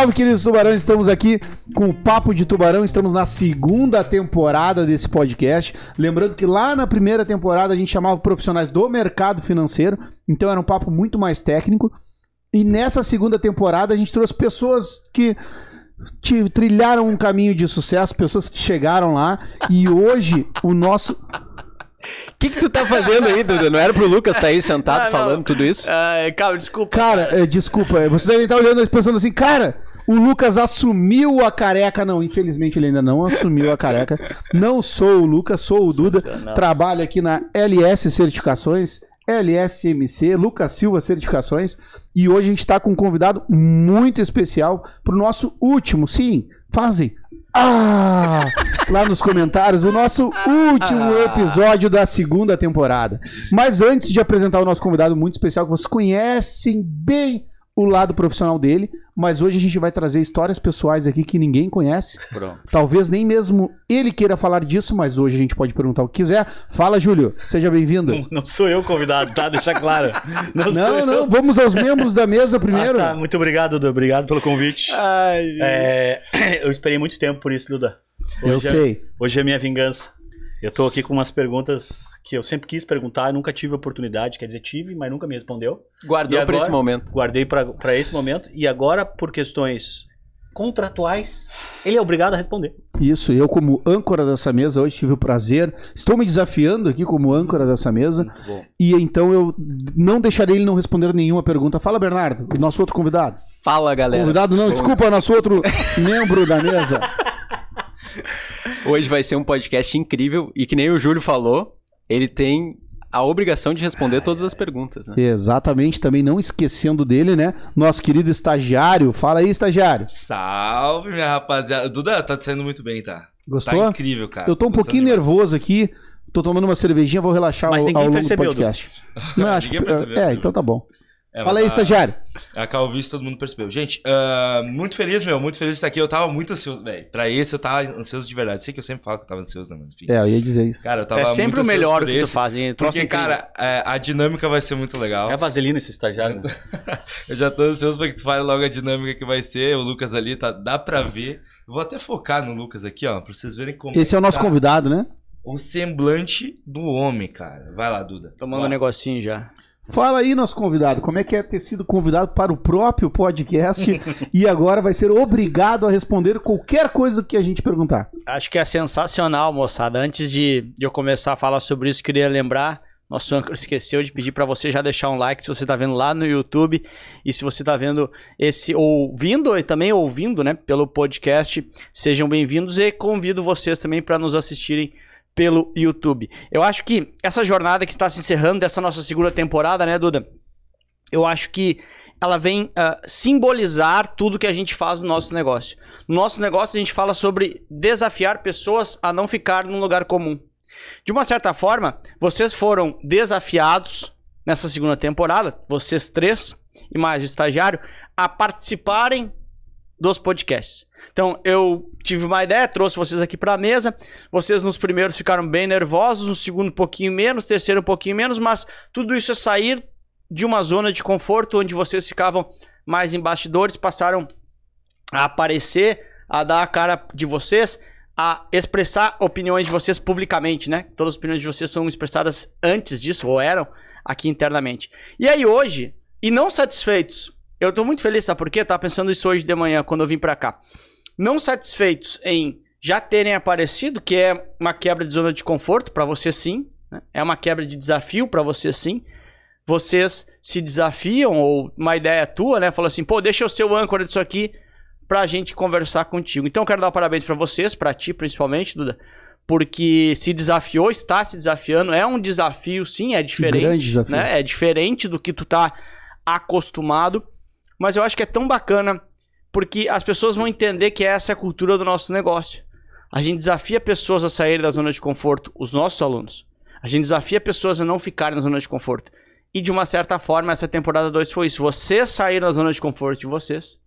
salve, queridos tubarões. Estamos aqui com o Papo de Tubarão. Estamos na segunda temporada desse podcast. Lembrando que lá na primeira temporada a gente chamava profissionais do mercado financeiro. Então era um papo muito mais técnico. E nessa segunda temporada a gente trouxe pessoas que trilharam um caminho de sucesso, pessoas que chegaram lá. E hoje o nosso. O que, que tu tá fazendo aí, Duda? Não era pro Lucas tá aí sentado Ah, não. falando tudo isso? Ah, calma, desculpa. Cara, é, desculpa, é, vocês devem estar olhando e pensando assim, cara, o Lucas assumiu a careca. Não, infelizmente ele ainda não assumiu a careca. Não sou o Lucas, sou o Duda. Trabalho aqui na LS Certificações, LSMC, Lucas Silva Certificações. E hoje a gente está com um convidado muito especial pro nosso último, sim, fazem. Ah! Lá nos comentários, o nosso último episódio da segunda temporada. Mas antes de apresentar o nosso convidado muito especial, que vocês conhecem bem o lado profissional dele, mas hoje a gente vai trazer histórias pessoais aqui que ninguém conhece. Pronto. Talvez nem mesmo ele queira falar disso, mas hoje a gente pode perguntar o que quiser. Fala, Júlio, seja bem-vindo. Não, não sou eu o convidado, tá? Deixa claro. Não, sou Não, eu. não, vamos aos membros da mesa primeiro. Ah, tá. Muito obrigado, Duda. Obrigado pelo convite. Ai, É, eu esperei muito tempo por isso, Duda. Eu Hoje é- sei. Hoje é minha vingança. Eu tô aqui com umas perguntas que eu sempre quis perguntar, nunca tive oportunidade, quer dizer, tive, mas nunca me respondeu. Guardou pra esse momento. Guardei pra pra esse momento e agora, por questões contratuais, ele é obrigado a responder. Isso, eu como âncora dessa mesa hoje tive o prazer, estou me desafiando aqui como âncora dessa mesa, bom. e então eu não deixarei ele não responder nenhuma pergunta. Fala, Bernardo, o nosso outro convidado. Fala, galera. Convidado não, desculpa, nosso outro membro da mesa. Hoje vai ser um podcast incrível e que nem o Júlio falou, ele tem a obrigação de responder todas as perguntas, né? Exatamente, também não esquecendo dele, né? Nosso querido estagiário. Fala aí, estagiário. Salve, minha rapaziada. Duda, tá saindo muito bem, tá? Gostou? Tá incrível, cara. Eu tô um Gostando pouquinho demais. nervoso aqui. Tô tomando uma cervejinha, vou relaxar Mas ao, ninguém ao longo do podcast. Não, acho que, é, então tá bom. É, Fala aí, a- estagiário. A calvície todo mundo percebeu. Gente, ah, muito feliz, meu. Muito feliz de estar aqui. Eu tava muito ansioso, velho. Pra esse eu tava ansioso de verdade. Sei que eu sempre falo que eu tava ansioso, né? Mas enfim. É, eu ia dizer isso. Cara, eu tava É sempre muito o melhor que tu esse, faz, hein? Porque, cara, é, a dinâmica vai ser muito legal. É vaselina esse estagiário. né? Eu já tô ansioso pra que tu fale logo a dinâmica que vai ser. O Lucas ali, tá, dá pra ver. Eu vou até focar no Lucas aqui, ó, pra vocês verem como Esse é o nosso tá convidado, né? o semblante do homem, cara. Vai lá, Duda. Tomando um Bora. negocinho já. Fala aí, nosso convidado, como é que é ter sido convidado para o próprio podcast e agora vai ser obrigado a responder qualquer coisa que a gente perguntar. Acho que é sensacional, moçada. Antes de eu começar a falar sobre isso, queria lembrar. Nosso âncora esqueceu de pedir pra você já deixar um like se você tá vendo lá no YouTube e se você tá vendo esse ouvindo e também ouvindo, né, pelo podcast, sejam bem-vindos e convido vocês também para nos assistirem pelo YouTube. Eu acho que essa jornada que está se encerrando dessa nossa segunda temporada, né, Duda? Eu acho que ela vem ah, simbolizar tudo que a gente faz no nosso negócio. No nosso negócio, a gente fala sobre desafiar pessoas a não ficar num lugar comum. De uma certa forma, vocês foram desafiados nessa segunda temporada, vocês três e mais o estagiário, a participarem dos podcasts. Então, eu tive uma ideia, trouxe vocês aqui para a mesa. Vocês nos primeiros ficaram bem nervosos, no segundo um pouquinho menos, terceiro um pouquinho menos, mas tudo isso é sair de uma zona de conforto onde vocês ficavam mais em bastidores, passaram a aparecer, a dar a cara de vocês, a expressar opiniões de vocês publicamente, né? Todas as opiniões de vocês são expressadas antes disso, ou eram, aqui internamente. E aí hoje, e não satisfeitos, eu tô muito feliz, sabe por quê? Eu tava pensando isso hoje de manhã, quando eu vim pra cá. Não satisfeitos em já terem aparecido, que é uma quebra de zona de conforto, pra você sim, né? é uma quebra de desafio pra você sim. Vocês se desafiam, ou uma ideia tua, né? Fala assim, pô, deixa eu ser o âncora disso aqui pra gente conversar contigo. Então eu quero dar parabéns pra vocês, pra ti principalmente, Duda, porque se desafiou, está se desafiando, é um desafio sim, é diferente, grande desafio. né? É diferente do que tu tá acostumado, mas eu acho que é tão bacana porque as pessoas vão entender que essa é a cultura do nosso negócio. A gente desafia pessoas a saírem da zona de conforto, os nossos alunos. A gente desafia pessoas a não ficarem na zona de conforto. E de uma certa forma, essa temporada 2 foi isso. Vocês saíram da zona de conforto de vocês,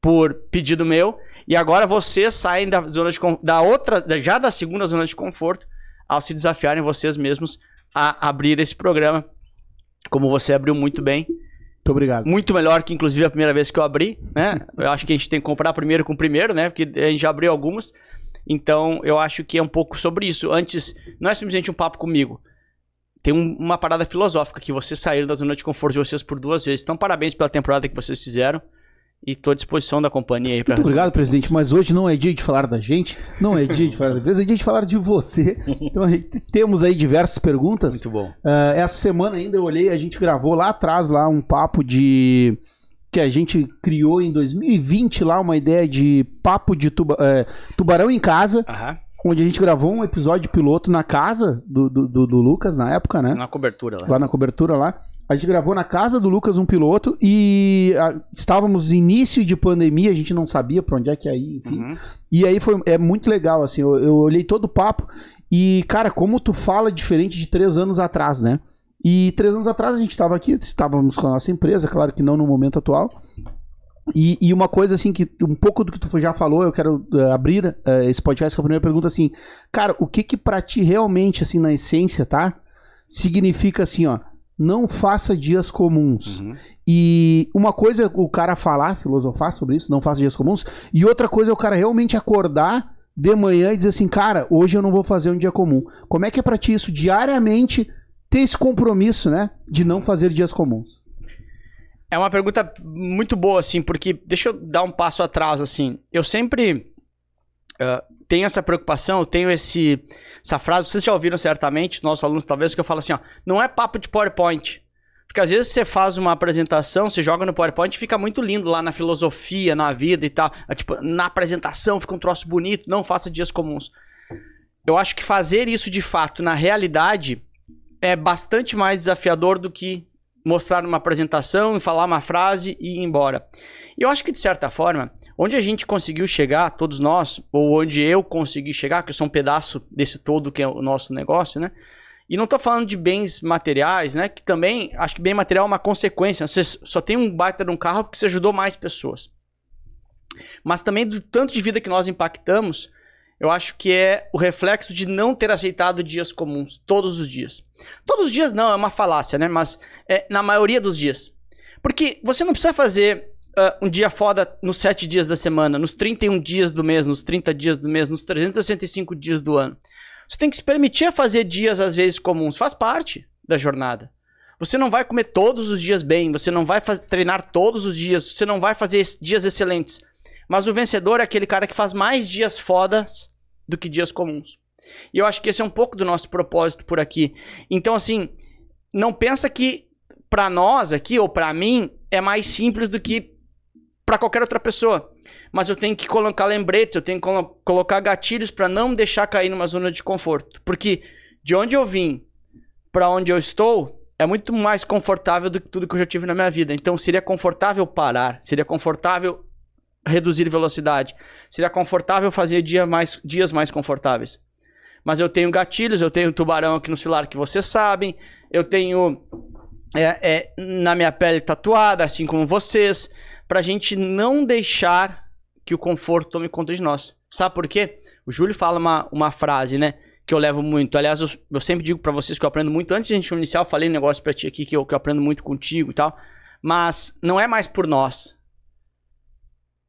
por pedido meu, e agora vocês saem da zona de da outra, já da segunda zona de conforto, ao se desafiarem vocês mesmos a abrir esse programa, como você abriu muito bem. Muito obrigado. Muito melhor que, inclusive, a primeira vez que eu abri, né? Eu acho que a gente tem que comprar primeiro com primeiro, né? Porque a gente já abriu algumas. Então, eu acho que é um pouco sobre isso. Antes, não é simplesmente um papo comigo. Tem um- uma parada filosófica que vocês saíram da zona de conforto de vocês por duas vezes. Então, parabéns pela temporada que vocês fizeram. E tô à disposição da companhia aí pra Muito obrigado, presidente. Mas hoje não é dia de falar da gente, não é dia de falar da empresa, é dia de falar de você. Então a gente temos aí diversas perguntas. Muito bom. Ah, essa semana ainda eu olhei, a gente gravou lá atrás lá um papo de que a gente criou em 2020 lá uma ideia de papo de tuba- eh, tubarão em casa, Aham. onde a gente gravou um episódio piloto na casa do, do, do- do Lucas na época, né? Na cobertura lá. lá na cobertura lá. A gente gravou na casa do Lucas um piloto e ah, estávamos no início de pandemia, a gente não sabia pra onde é que ia ir, enfim. Uhum. E aí foi é muito legal, assim, eu, eu olhei todo o papo e, cara, como tu fala diferente de três anos atrás, né? E três anos atrás a gente estava aqui, estávamos com a nossa empresa, claro que não no momento atual. E, e uma coisa assim que um pouco do que tu já falou, eu quero eh, abrir eh, esse podcast com a primeira pergunta assim, cara, o que que pra ti realmente assim na essência, tá? Significa assim, ó, não faça dias comuns. Uhum. E uma coisa é o cara falar, filosofar sobre isso, não faça dias comuns, e outra coisa é o cara realmente acordar de manhã e dizer assim, cara, hoje eu não vou fazer um dia comum. Como é que é pra ti isso diariamente ter esse compromisso, né, de não fazer dias comuns? É uma pergunta muito boa, assim, porque deixa eu dar um passo atrás, assim. Eu sempre ah, tenho essa preocupação, eu tenho esse, essa frase, vocês já ouviram certamente, nossos alunos talvez, que eu falo assim, ó, não é papo de PowerPoint. Porque às vezes você faz uma apresentação, você joga no PowerPoint e fica muito lindo lá na filosofia, na vida e tal. É, tipo, na apresentação fica um troço bonito, não faça dias comuns. Eu acho que fazer isso de fato na realidade é bastante mais desafiador do que mostrar uma apresentação e falar uma frase e ir embora. Eu acho que de certa forma, onde a gente conseguiu chegar, todos nós, ou onde eu consegui chegar, que eu sou um pedaço desse todo que é o nosso negócio, né? E não tô falando de bens materiais, né? Que também, acho que bem material é uma consequência. Você só tem um baita de um carro porque você ajudou mais pessoas. Mas também do tanto de vida que nós impactamos, eu acho que é o reflexo de não ter aceitado dias comuns, todos os dias. Todos os dias não, é uma falácia, né? Mas é, na maioria dos dias. Porque você não precisa fazer ah, um dia foda nos 7 dias da semana, nos 31 dias do mês, nos 30 dias do mês, nos 365 dias do ano. Você tem que se permitir a fazer dias às vezes comuns, faz parte da jornada. Você não vai comer todos os dias bem, você não vai treinar todos os dias, você não vai fazer dias excelentes. Mas o vencedor é aquele cara que faz mais dias fodas do que dias comuns. E eu acho que esse é um pouco do nosso propósito por aqui. Então, assim, não pensa que pra nós aqui ou pra mim é mais simples do que pra qualquer outra pessoa. Mas eu tenho que colocar lembretes, eu tenho que colo- colocar gatilhos pra não deixar cair numa zona de conforto. Porque de onde eu vim pra onde eu estou é muito mais confortável do que tudo que eu já tive na minha vida. Então seria confortável parar, seria confortável reduzir velocidade, seria confortável fazer dia mais, dias mais confortáveis. Mas eu tenho gatilhos, eu tenho tubarão aqui no celular que vocês sabem, eu tenho é, é, na minha pele tatuada, assim como vocês, pra gente não deixar que o conforto tome conta de nós. Sabe por quê? O Júlio fala uma, uma frase, né? Que eu levo muito. Aliás, eu, eu sempre digo pra vocês que eu aprendo muito. Antes de a gente iniciar, eu falei um negócio pra ti aqui que eu, que eu aprendo muito contigo e tal. Mas não é mais por nós.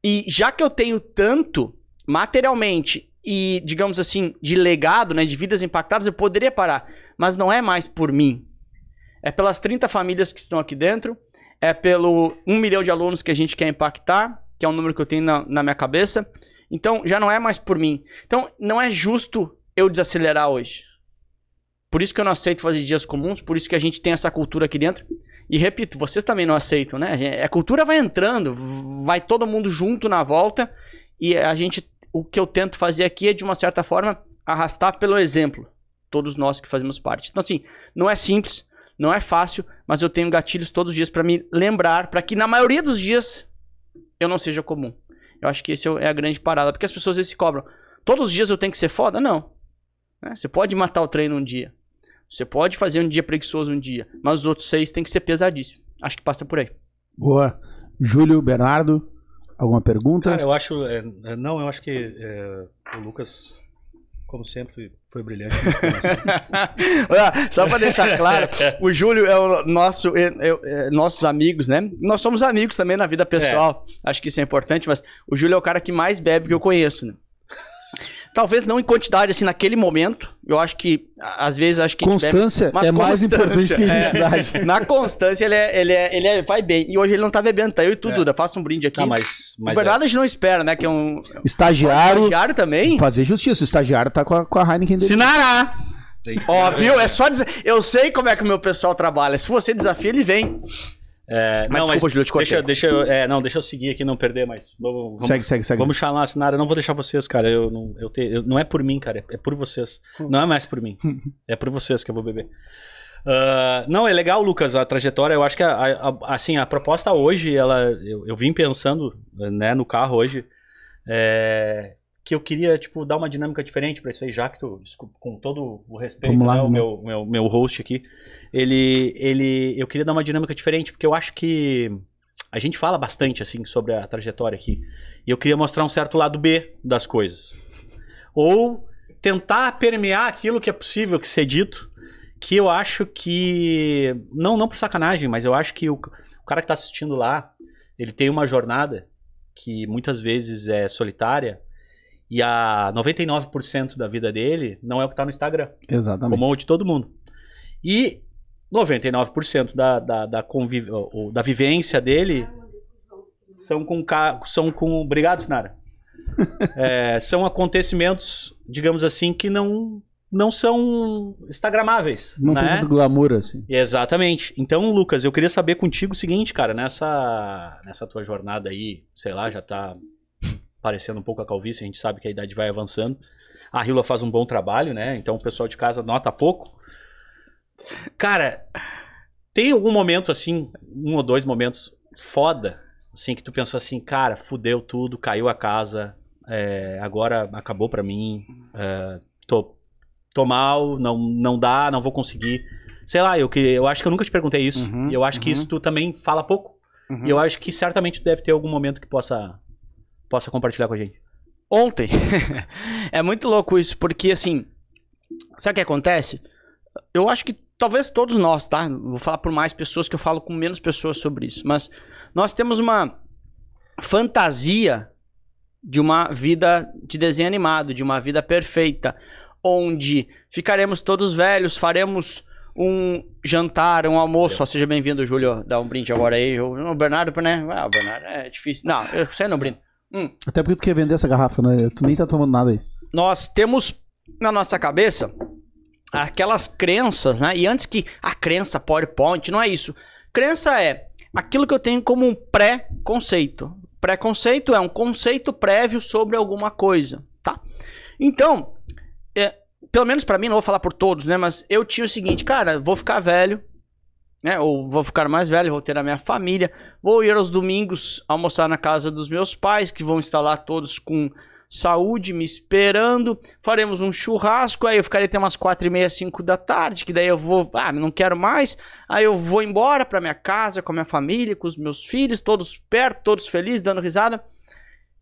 E já que eu tenho tanto materialmente e, digamos assim, de legado, né, de vidas impactadas, eu poderia parar. Mas não é mais por mim. É pelas 30 famílias que estão aqui dentro, é pelo 1 milhão de alunos que a gente quer impactar, que é um número que eu tenho na, na minha cabeça. Então, já não é mais por mim. Então, não é justo eu desacelerar hoje. Por isso que eu não aceito fazer dias comuns, por isso que a gente tem essa cultura aqui dentro. E repito, vocês também não aceitam, né? A cultura vai entrando, vai todo mundo junto na volta, e a gente, o que eu tento fazer aqui é, de uma certa forma, arrastar pelo exemplo. Todos nós que fazemos parte. Então, assim, não é simples, não é fácil, mas eu tenho gatilhos todos os dias pra me lembrar, pra que na maioria dos dias eu não seja comum. Eu acho que esse é a grande parada, porque as pessoas às vezes se cobram. Todos os dias eu tenho que ser foda? Não. Né? Você pode matar o treino um dia. Você pode fazer um dia preguiçoso um dia, mas os outros seis tem que ser pesadíssimo. Acho que passa por aí. Boa. Júlio, Bernardo, alguma pergunta? Cara, eu acho. é, é, não, eu acho que é, o Lucas como sempre, foi brilhante. a experiência. Olha, Só pra deixar claro, o Júlio é o nosso, é- é- é nossos amigos, né? Nós somos amigos também na vida pessoal. Acho que isso é importante, mas o Júlio é o cara que mais bebe que eu conheço, né? Talvez não em quantidade, assim, naquele momento. Eu acho que, às vezes, acho que bebe Constância Mas é mais constância, importante que é. intensidade. Na constância, ele, é, ele, é, ele é- vai bem. E hoje ele não tá bebendo, tá? Eu e tu, É. Duda. Faça um brinde aqui. Tá, mas, Na mas verdade, a gente não espera, né? Que é um. Estagiário. Estagiário também? Fazer justiça. O estagiário tá com a, com a Heineken dele. Sinará! Ó, viu? É só dizer. Eu sei como é que o meu pessoal trabalha. Se você desafia, ele vem. É, Mas não, desculpa, mas te cortei. deixa, deixa, eu- é, não, deixa eu seguir aqui, não perder mais. Vamos, Segue, segue, segue. vamos chamar a Sinara. Eu não vou deixar vocês, cara. Eu não, eu te- eu- não é por mim, cara. É por vocês. Não é mais por mim. É por vocês que eu vou beber. Ah, não, é legal, Lucas, a trajetória. Eu acho que, a, a- a- assim, a proposta hoje, ela, eu, eu vim pensando né, no carro hoje, é, que eu queria, tipo, dar uma dinâmica diferente pra isso aí, já que tu, desculpa, com todo o respeito, Vamos lá, né, o meu, meu, meu host aqui, ele, ele, eu queria dar uma dinâmica diferente, porque eu acho que a gente fala bastante, assim, sobre a trajetória aqui, e eu queria mostrar um certo lado B das coisas. Ou tentar permear aquilo que é possível que ser dito, que eu acho que, não, não por sacanagem, mas eu acho que o, o cara que tá assistindo lá, ele tem uma jornada que muitas vezes é solitária, e a 99% da vida dele não é o que tá no Instagram Exatamente. como o de todo mundo. E 99% da, da, da, conviv... da vivência dele são com, ca- são com. Obrigado, Sinara. É, são acontecimentos, digamos assim, que não, não são instagramáveis. Não tem né? tanto glamour assim. Exatamente. Então, Lucas, eu queria saber contigo o seguinte, cara, nessa, nessa tua jornada aí, sei lá, já tá parecendo um pouco a calvície, a gente sabe que a idade vai avançando. A Rila faz um bom trabalho, né? Então o pessoal de casa nota pouco. Cara, tem algum momento assim, um ou dois momentos foda, assim, que tu pensou assim, cara, fudeu tudo, caiu a casa, é, agora acabou pra mim, é, tô, tô mal, não, não dá, não vou conseguir. Sei lá, eu, que, eu acho que eu nunca te perguntei isso. Uhum, e eu acho que uhum. isso tu também fala pouco. Uhum. E eu acho que certamente tu deve ter algum momento que possa, possa compartilhar com a gente. Ontem. é muito louco isso, porque assim. Sabe o que acontece? Eu acho que talvez todos nós, tá? Vou falar por mais pessoas que eu falo com menos pessoas sobre isso. Mas nós temos uma fantasia de uma vida de desenho animado, de uma vida perfeita, onde ficaremos todos velhos, faremos um jantar, um almoço. Ó, seja bem-vindo, Júlio. Dá um brinde agora aí. O Bernardo, né? Ah, o Bernardo é difícil. Não, eu sei não brindo. Hum. Até porque tu quer vender essa garrafa, né? Tu nem tá tomando nada aí. nós temos na nossa cabeça aquelas crenças, né? E antes que a crença PowerPoint, não é isso. Crença é aquilo que eu tenho como um pré-conceito. Pré-conceito é um conceito prévio sobre alguma coisa, tá? Então, é, pelo menos pra mim, não vou falar por todos, né? Mas eu tinha o seguinte, cara, vou ficar velho, né? Ou vou ficar mais velho, vou ter a minha família, vou ir aos domingos almoçar na casa dos meus pais, que vão estar lá todos com saúde me esperando. Faremos um churrasco, aí eu ficarei até umas quatro e meia, cinco da tarde, que daí eu vou, ah, não quero mais. Aí eu vou embora pra minha casa, com a minha família, com os meus filhos, todos perto, todos felizes, dando risada.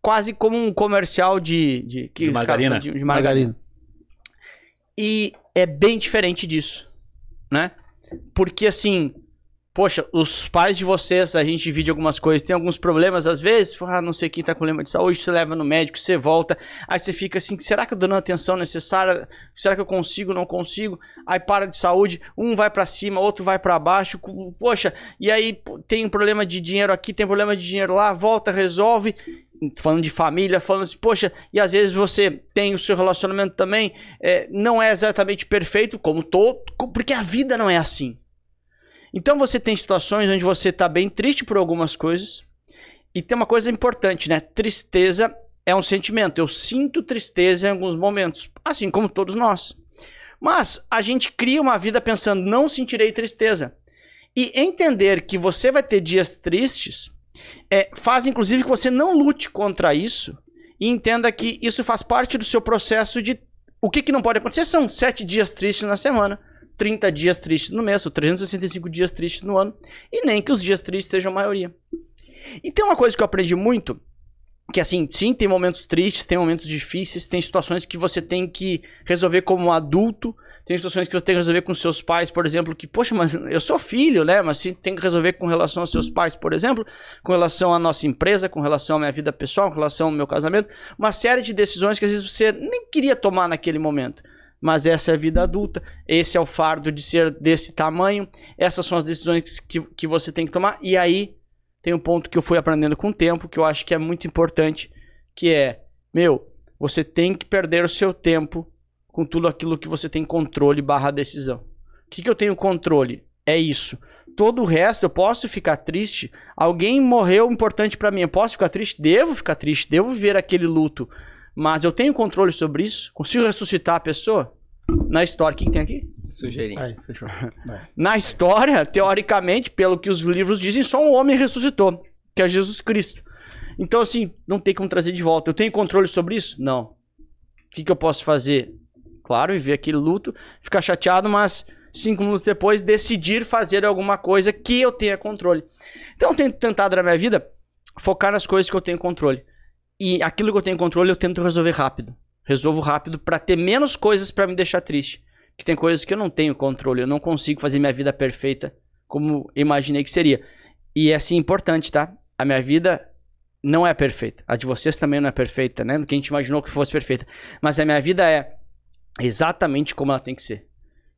Quase como um comercial de... De, que De margarina. De, de margarina. E é bem diferente disso, né? Porque assim, poxa, os pais de vocês, a gente divide algumas coisas, tem alguns problemas às vezes, ah, não sei quem tá com problema de saúde, você leva no médico, você volta, aí você fica assim, será que eu dou a atenção necessária? Será que eu consigo, não consigo? Aí para de saúde, um vai pra cima, outro vai pra baixo, poxa, e aí tem um problema de dinheiro aqui, tem problema de dinheiro lá, volta, resolve. Falando de família, falando assim, poxa, e às vezes você tem o seu relacionamento também, é, não é exatamente perfeito, como todo, porque a vida não é assim. Então você tem situações onde você tá bem triste por algumas coisas. E tem uma coisa importante, né? Tristeza é um sentimento. Eu sinto tristeza em alguns momentos, assim como todos nós. Mas a gente cria uma vida pensando, não sentirei tristeza. E entender que você vai ter dias tristes é, faz inclusive que você não lute contra isso e entenda que isso faz parte do seu processo de. O que, que não pode acontecer são sete dias tristes na semana. 30 dias tristes no mês, ou 365 dias tristes no ano, e nem que os dias tristes sejam a maioria. E tem uma coisa que eu aprendi muito, que assim, sim, tem momentos tristes, tem momentos difíceis, tem situações que você tem que resolver como adulto, tem situações que você tem que resolver com seus pais, por exemplo, que, poxa, mas eu sou filho, né? Mas sim, tem que resolver com relação aos seus pais, por exemplo, com relação à nossa empresa, com relação à minha vida pessoal, com relação ao meu casamento, uma série de decisões que às vezes você nem queria tomar naquele momento. Mas essa é a vida adulta, esse é o fardo de ser desse tamanho, essas são as decisões que, que você tem que tomar, e aí tem um ponto que eu fui aprendendo com o tempo, que eu acho que é muito importante, que é, meu, você tem que perder o seu tempo com tudo aquilo que você tem controle barra decisão. O que, que eu tenho controle? É isso. Todo o resto, eu posso ficar triste. Alguém morreu importante para mim. Eu posso ficar triste? Devo ficar triste. Devo viver aquele luto. Mas eu tenho controle sobre isso? Consigo ressuscitar a pessoa? Na história, o que, que tem aqui? Sugeirinho. Aí, fechou. Vai. Na história, teoricamente, pelo que os livros dizem, só um homem ressuscitou, que é Jesus Cristo. Então, assim, não tem como trazer de volta. Eu tenho controle sobre isso? Não. O que, que eu posso fazer? Claro, viver aquele luto, ficar chateado, mas cinco minutos depois decidir fazer alguma coisa que eu tenha controle. Então, eu tenho tentado na minha vida focar nas coisas que eu tenho controle. E aquilo que eu tenho controle, eu tento resolver rápido. Resolvo rápido para ter menos coisas para me deixar triste. Que tem coisas que eu não tenho controle, eu não consigo fazer minha vida perfeita como imaginei que seria. E é assim importante, tá? A minha vida não é perfeita. A de vocês também não é perfeita, né? Do que a gente imaginou que fosse perfeita. Mas a minha vida é exatamente como ela tem que ser.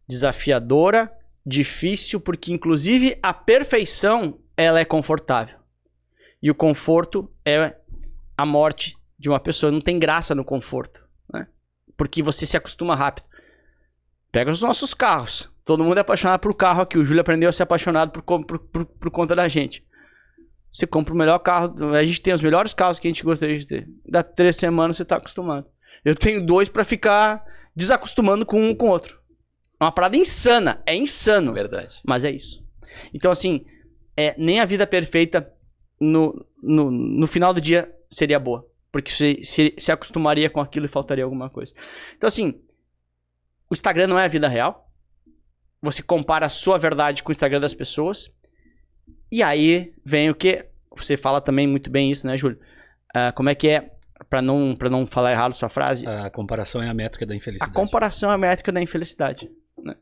Desafiadora, difícil, porque inclusive a perfeição ela é confortável. E o conforto é a morte de uma pessoa. Não tem graça no conforto, né? Porque você se acostuma rápido. Pega os nossos carros. Todo mundo é apaixonado por carro aqui. O Júlio aprendeu a ser apaixonado por, por, por, por conta da gente. Você compra o melhor carro. A gente tem os melhores carros que a gente gostaria de ter. Dá três semanas você tá acostumado. Eu tenho dois pra ficar desacostumando com um com o outro. É uma parada insana. É insano. Verdade. Mas é isso. Então, assim, é, nem a vida perfeita no, no, no final do dia seria boa. Porque você se, se acostumaria com aquilo e faltaria alguma coisa. Então, assim, o Instagram não é a vida real. Você compara a sua verdade com o Instagram das pessoas. E aí vem o que? Você fala também muito bem isso, né, Júlio? Ah, como é que é? Pra não, pra não falar errado sua frase. A comparação é a métrica da A infelicidade. comparação é a métrica da infelicidade. Né?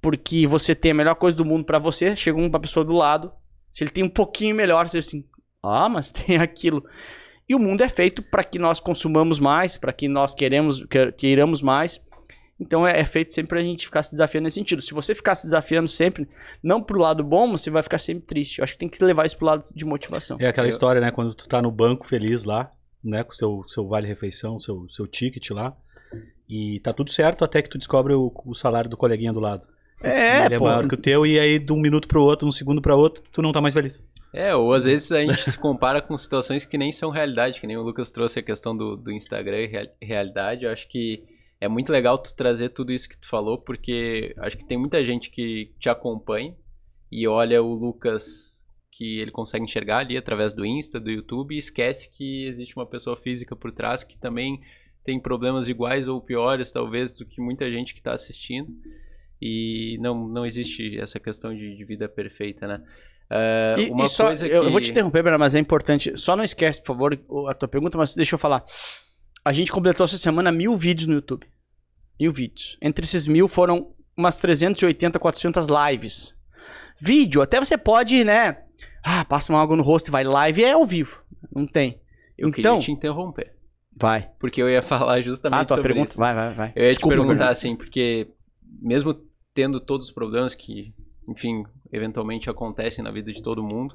Porque você tem a melhor coisa do mundo pra você, chega uma pessoa do lado, se ele tem um pouquinho melhor, você diz assim, ah, mas tem aquilo. E o mundo é feito para que nós consumamos mais, para que nós queremos, que- queiramos mais. Então é, é feito sempre pra gente ficar se desafiando nesse sentido. Se você ficar se desafiando sempre, não pro lado bom, você vai ficar sempre triste. Eu acho que tem que levar isso pro lado de motivação. É aquela Eu- história, né? Quando tu tá no banco feliz lá, né? Com o seu, seu vale-refeição, seu, seu ticket lá. E tá tudo certo até que tu descobre o, o salário do coleguinha do lado. É, Ele é pô. maior que o teu, e aí de um minuto pro outro, um segundo pra outro, tu não tá mais feliz. É, ou às vezes a gente se compara com situações que nem são realidade, que nem o Lucas trouxe a questão do, do Instagram e real- realidade. Eu acho que é muito legal tu trazer tudo isso que tu falou, porque acho que tem muita gente que te acompanha e olha o Lucas que ele consegue enxergar ali através do Insta, do YouTube, e esquece que existe uma pessoa física por trás que também tem problemas iguais ou piores, talvez, do que muita gente que está assistindo. E não, não existe essa questão de, de vida perfeita, né? É, E, uma e só, coisa eu, que... eu vou te interromper, mas é importante. Só não esquece, por favor, a tua pergunta, mas deixa eu falar. A gente completou essa semana mil vídeos no YouTube. Mil vídeos. Entre esses mil foram umas 380, 400 lives. Vídeo, até você pode, né? Ah, passa uma água no rosto e vai. Live é ao vivo. Não tem. Eu então, queria te interromper. vai. Porque eu ia falar justamente Ah, tua sobre pergunta? isso. Vai, vai, vai. Eu ia Desculpa, te perguntar assim, porque mesmo tendo todos os problemas que, enfim, eventualmente acontecem na vida de todo mundo,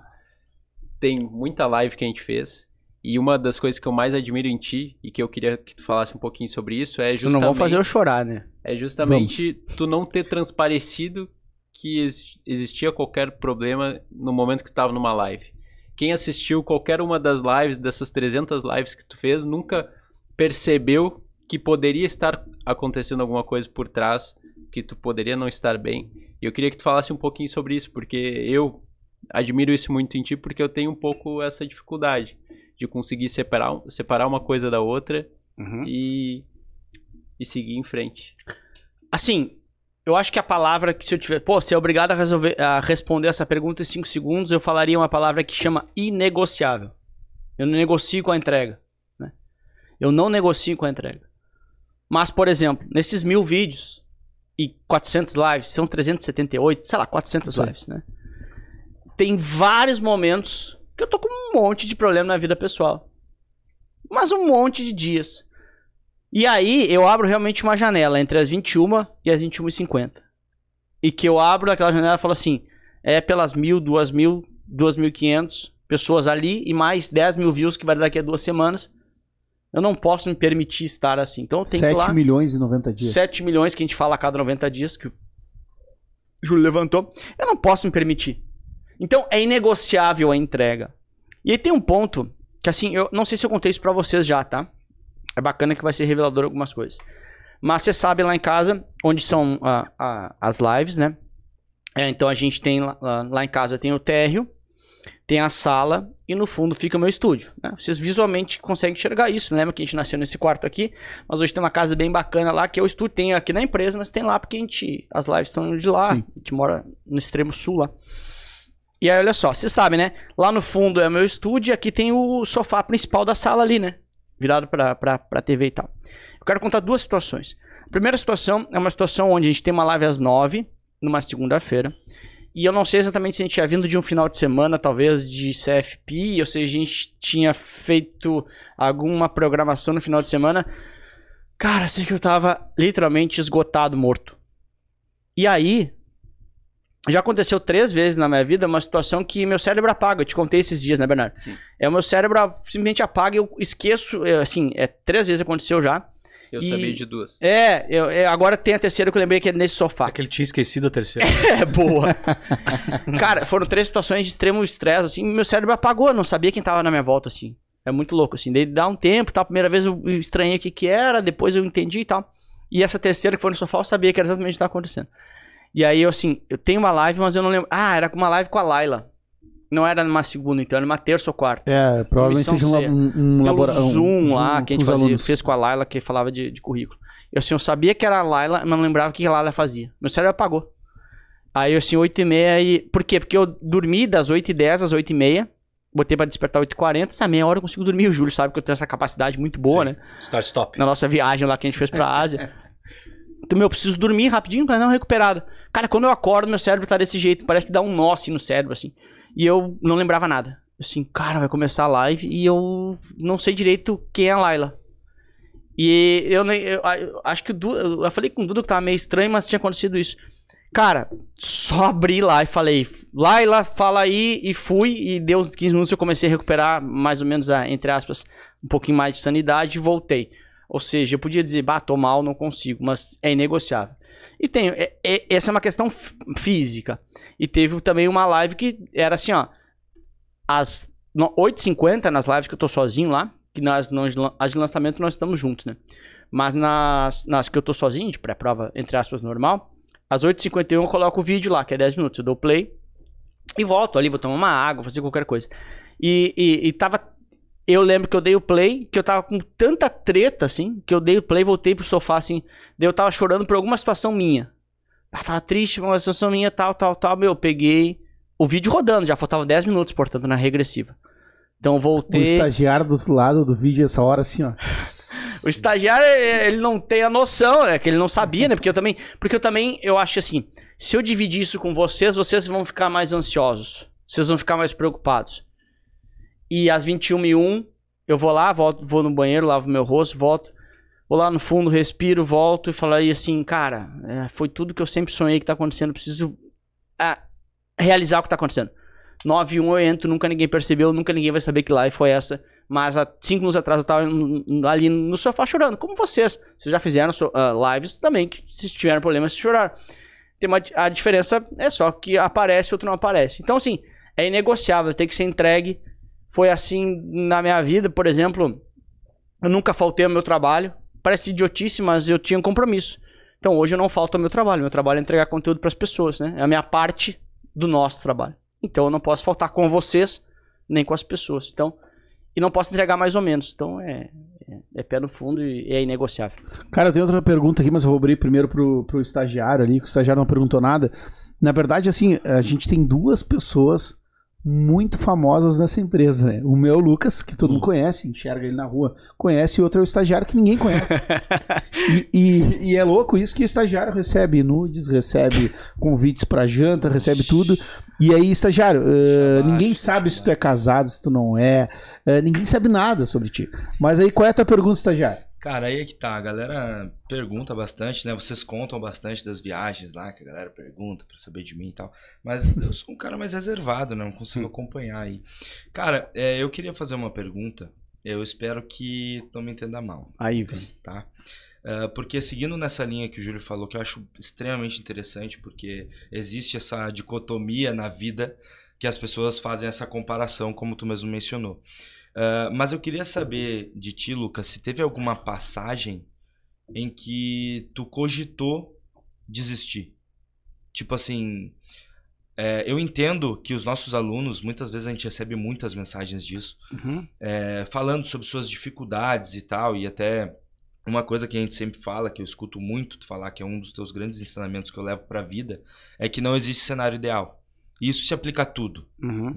tem muita live que a gente fez. E uma das coisas que eu mais admiro em ti e que eu queria que tu falasse um pouquinho sobre isso é justamente, não vão fazer eu chorar, né? é justamente tu não ter transparecido que ex- existia qualquer problema no momento que tu tava numa live. Quem assistiu qualquer uma das lives, dessas 300 lives que tu fez, nunca percebeu que poderia estar acontecendo alguma coisa por trás, que tu poderia não estar bem. E eu queria que tu falasse um pouquinho sobre isso, porque eu admiro isso muito em ti, porque eu tenho um pouco essa dificuldade de conseguir separar, separar uma coisa da outra Uhum. e, e seguir em frente. Assim, eu acho que a palavra que se eu tiver. Pô, se é obrigado a, resolver, a responder essa pergunta em 5 segundos, eu falaria uma palavra que chama inegociável. Eu não negocio com a entrega. Né? Eu não negocio com a entrega. Mas, por exemplo, nesses mil vídeos e 400 lives, são 378, sei lá, 400 Sim. lives, né? Tem vários momentos que eu tô com um monte de problema na vida pessoal. Mas um monte de dias. E aí eu abro realmente uma janela entre as 21 e as 21 e 50. E que eu abro aquela janela e falo assim: é pelas mil, duas mil, duas mil e quinhentos pessoas ali e mais 10 mil views que vai dar daqui a duas semanas. Eu não posso me permitir estar assim. Então eu tenho que ir 7 lá. milhões e 90 dias. 7 milhões que a gente fala a cada 90 dias, que o Júlio levantou. Eu não posso me permitir. Então é inegociável a entrega. E aí tem um ponto que assim, eu não sei se eu contei isso pra vocês já, tá? É bacana que vai ser revelador algumas coisas. Mas você sabe lá em casa, onde são ah, ah, as lives, né? É, então a gente tem lá, lá- lá em casa tem o térreo, tem a sala e no fundo fica o meu estúdio. né? Vocês visualmente conseguem enxergar isso. né? Lembra que a gente nasceu nesse quarto aqui, mas hoje tem uma casa bem bacana lá que é o estúdio. Tem aqui na empresa, mas tem lá porque a gente. As lives são de lá. Sim. A gente mora no extremo sul lá. E aí, olha só, você sabe, né? Lá no fundo é o meu estúdio e aqui tem o sofá principal da sala ali, né? Virado pra, pra, pra TV e tal. Eu quero contar duas situações. A primeira situação é uma situação onde a gente tem uma live às nove, numa segunda-feira. E eu não sei exatamente se a gente tinha vindo de um final de semana, talvez de CFP, ou se a gente tinha feito alguma programação no final de semana. Cara, sei que eu tava literalmente esgotado, morto. E aí, já aconteceu três vezes na minha vida uma situação que meu cérebro apaga. Eu te contei esses dias, né, Bernardo? Sim. É o meu cérebro simplesmente apaga e eu esqueço. é, Assim, é três vezes aconteceu já. Eu E- sabia de duas. É, eu, é, agora tem a terceira que eu lembrei que é nesse sofá. É que ele tinha esquecido a terceira. É boa. Cara, foram três situações de extremo estresse, assim, meu cérebro apagou, eu não sabia quem tava na minha volta, assim. É muito louco, assim. Daí dá um tempo, tal. Primeira vez eu estranhei o que que era, depois eu entendi e tal. E essa terceira que foi no sofá, eu sabia que era exatamente o que estava acontecendo. E aí, eu, assim, eu tenho uma live, mas eu não lembro. Ah, era uma live com a Laila. Não era numa segunda, então, era uma terça ou quarta. É, provavelmente seja um, um, um Pelo labora- um Zoom lá, que a gente fazia, alunos. fez com a Laila, que falava de, de currículo. Eu, assim, eu sabia que era a Laila, mas não lembrava o que a Laila fazia. Meu cérebro apagou. Aí, eu, assim, 8 e meia e... Por quê? Porque eu dormi das 8 e 10 às 8 e meia. Botei pra despertar 8 e 40 Essa meia hora eu consigo dormir. O Júlio sabe que eu tenho essa capacidade muito boa, Sim. né? Start stop. Na nossa viagem lá que a gente fez pra Ásia. Então, meu, eu preciso dormir rapidinho pra não recuperado. Cara, quando eu acordo, meu cérebro tá desse jeito. Parece que dá um nó assim no cérebro, assim. E eu não lembrava nada. Assim, cara, vai começar a live e eu não sei direito quem é a Laila. E eu, nem- eu, eu acho que o Duda, eu falei com o Duda que tava meio estranho, mas tinha acontecido isso. Cara, só abri lá e falei, Laila, fala aí, e fui, e deu uns 15 minutos eu comecei a recuperar mais ou menos, a, entre aspas, um pouquinho mais de sanidade e voltei. Ou seja, eu podia dizer, bah, tô mal, não consigo, mas é inegociável. E tem, é- é- essa é uma questão física. E teve também uma live que era assim, ó, às no- 8h50 nas lives que eu tô sozinho lá, que nas, nas as de lançamento nós estamos juntos, né? Mas nas, nas que eu tô sozinho, de pré-prova, entre aspas, normal, às 8h51 eu coloco o vídeo lá, que é 10 minutos. Eu dou play e volto ali, vou tomar uma água, fazer qualquer coisa. E, e, e tava. Eu lembro que eu dei o play, que eu tava com tanta treta, assim, que eu dei o play, voltei pro sofá, assim, daí eu tava chorando por alguma situação minha. Ah, tava triste, uma situação minha, tal, tal, tal. Meu, eu peguei o vídeo rodando, já faltava 10 minutos, portanto, na regressiva. Então eu O voltei. estagiário do outro lado do vídeo, essa hora, assim, ó. O estagiário, ele não tem a noção, é que ele não sabia, né? Porque eu também, porque eu também, eu acho assim, se eu dividir isso com vocês, vocês vão ficar mais ansiosos. Vocês vão ficar mais preocupados. E às 21 e 1 eu vou lá, volto, vou no banheiro, lavo meu rosto, volto. Vou lá no fundo, respiro, volto e falo aí assim, cara, é, foi tudo que eu sempre sonhei que tá acontecendo, preciso realizar o que tá acontecendo. 9 e 1 eu entro, nunca ninguém percebeu, nunca ninguém vai saber que live foi essa. Mas há 5 minutos atrás eu tava ali no sofá chorando, como vocês. Vocês já fizeram so- ah, lives também, que se tiveram problemas, choraram. Tem uma, a diferença é só que aparece, outro não aparece. Então, assim, é inegociável, tem que ser entregue. Foi assim na minha vida, por exemplo, eu nunca faltei ao meu trabalho. Parece idiotice, mas eu tinha um compromisso. Então hoje eu não falto ao meu trabalho. Meu trabalho é entregar conteúdo para as pessoas, né? É a minha parte do nosso trabalho. Então eu não posso faltar com vocês, nem com as pessoas. Então, e não posso entregar mais ou menos. Então é, é, é pé no fundo e é inegociável. Cara, eu tenho outra pergunta aqui, mas eu vou abrir primeiro pro, pro estagiário ali, que o estagiário não perguntou nada. Na verdade, assim, a gente tem duas pessoas muito famosas nessa empresa, né? O meu é o Lucas, que todo mundo conhece, enxerga ele na rua, conhece, e outro é o estagiário que ninguém conhece. e, e- e é louco isso que o estagiário recebe nudes, recebe convites pra janta, recebe tudo. E aí, estagiário, Chamaste, ninguém sabe se tu é casado, se tu não é, eh, ninguém sabe nada sobre ti. Mas aí, qual é a tua pergunta, estagiário? Cara, aí é que tá. A galera pergunta bastante, né? Vocês contam bastante das viagens lá, que a galera pergunta pra saber de mim e tal. Mas eu sou um cara mais reservado, né? Não consigo acompanhar aí. Cara, é, eu queria fazer uma pergunta. Eu espero que não me entenda mal. Aí, velho. tá? Eh, porque seguindo nessa linha que o Júlio falou, que eu acho extremamente interessante, porque existe essa dicotomia na vida que as pessoas fazem essa comparação, como tu mesmo mencionou. Eh, mas eu queria saber de ti, Lucas, se teve alguma passagem em que tu cogitou desistir. Tipo assim, eh, eu entendo que os nossos alunos, muitas vezes a gente recebe muitas mensagens disso, Uhum. é, falando sobre suas dificuldades e tal, e até uma coisa que a gente sempre fala, que eu escuto muito tu falar, que é um dos teus grandes ensinamentos que eu levo pra vida, é que não existe cenário ideal. E isso se aplica a tudo. Uhum.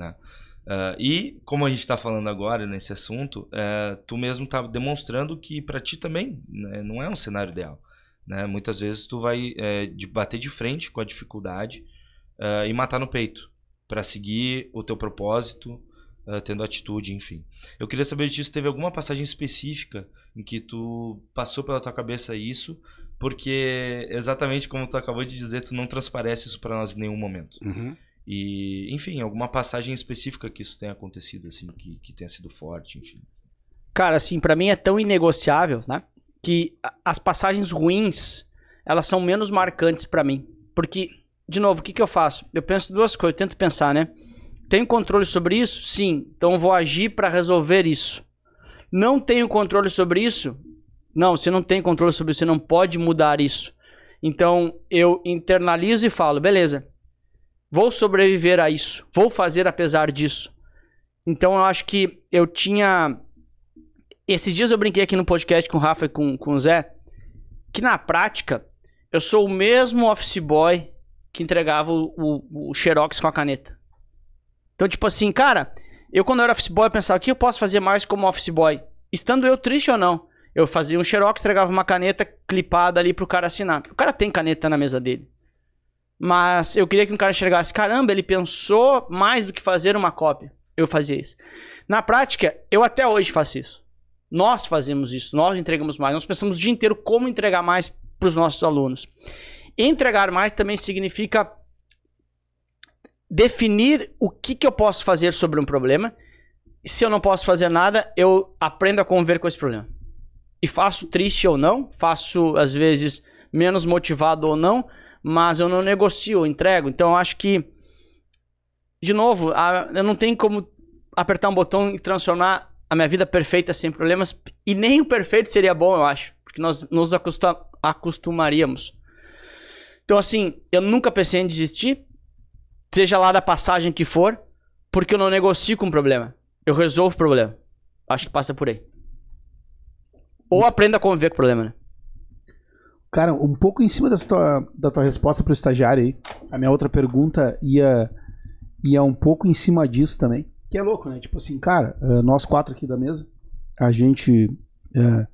Ah, e, como a gente está falando agora nesse assunto, é, tu mesmo tá demonstrando que para ti também né, não é um cenário ideal. Né? Muitas vezes tu vai é, de bater de frente com a dificuldade ah, e matar no peito para seguir o teu propósito, ah, tendo atitude, enfim. Eu queria saber se teve alguma passagem específica em que tu passou pela tua cabeça isso, porque exatamente como tu acabou de dizer, tu não transparece isso para nós em nenhum momento. Uhum. E, enfim, alguma passagem específica que isso tenha acontecido, assim, que, que tenha sido forte, enfim. Cara, assim, pra mim é tão inegociável, né? Que as passagens ruins, elas são menos marcantes pra mim. Porque, de novo, o que, que eu faço? Eu penso duas coisas, tento pensar, né? Tenho controle sobre isso? Sim. Então vou agir pra resolver isso. Não tenho controle sobre isso? Não, você não tem controle sobre isso, você não pode mudar isso. Então eu internalizo e falo, beleza. Vou sobreviver a isso. Vou fazer apesar disso. Então eu acho que eu tinha esses dias eu brinquei aqui no podcast com o Rafa e com, com o Zé, que na prática eu sou o mesmo office boy que entregava o, o, o Xerox com a caneta. Então, tipo assim, cara, eu quando eu era office boy eu pensava, o que eu posso fazer mais como office boy? Estando eu triste ou não. Eu fazia um Xerox, entregava uma caneta clipada ali pro cara assinar. O cara tem caneta na mesa dele. Mas eu queria que um cara enxergasse, caramba, ele pensou mais do que fazer uma cópia. Eu fazia isso. Na prática, eu até hoje faço isso. Nós fazemos isso, nós entregamos mais. Nós pensamos o dia inteiro como entregar mais para os nossos alunos. Entregar mais também significa definir o que, que eu posso fazer sobre um problema. Se eu não posso fazer nada, eu aprendo a conviver com esse problema. E faço triste ou não, faço às vezes menos motivado ou não, mas eu não negocio, eu entrego. Então eu acho que, de novo, a- eu não tenho como apertar um botão e transformar a minha vida perfeita sem problemas. E nem o perfeito seria bom, eu acho. Porque nós nos acosta- acostumaríamos. Então, assim, eu nunca pensei em desistir, seja lá da passagem que for, porque eu não negocio com o problema. Eu resolvo o problema. Acho que passa por aí. Ou aprenda a conviver com o problema, né? Cara, um pouco em cima dessa tua, da tua resposta pro estagiário aí, a minha outra pergunta ia, ia um pouco em cima disso também. Que é louco, né? Tipo assim, cara, eh, nós quatro aqui da mesa, a gente eh,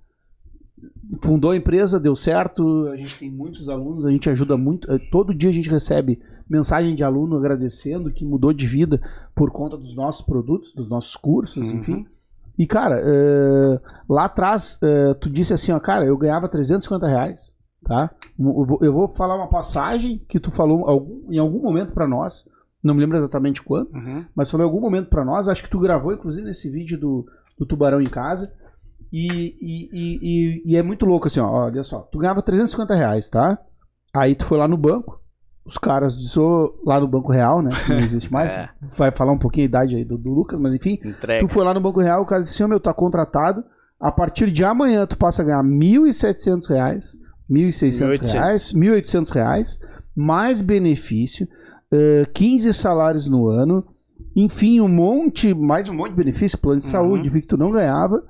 fundou a empresa, deu certo, a gente tem muitos alunos, a gente ajuda muito. eh, Todo dia a gente recebe mensagem de aluno agradecendo que mudou de vida por conta dos nossos produtos, dos nossos cursos, enfim. E, cara, lá atrás, tu disse assim, ó, cara, eu ganhava 350 reais, tá? Eu vou, falar uma passagem que tu falou em algum momento pra nós, não me lembro exatamente quando, mas falou em algum momento pra nós, acho que tu gravou, inclusive, nesse vídeo do, do Tubarão em Casa, e, e, e, e- é muito louco, assim, ó, olha só, tu ganhava 350 reais, tá? Aí tu foi lá no banco, os caras disseram lá no Banco Real, né, que não existe mais, É. vai falar um pouquinho a idade aí do, do Lucas, mas enfim, Entrega. Tu foi lá no Banco Real, o cara disse assim, "Ô, meu, tá contratado. A partir de amanhã tu passa a ganhar 1.700 reais, 1.600 reais, 1.800 reais, mais benefício, eh, 15 salários no ano, enfim, um monte, mais um monte de benefício, plano de Uhum. saúde, vi que tu não ganhava.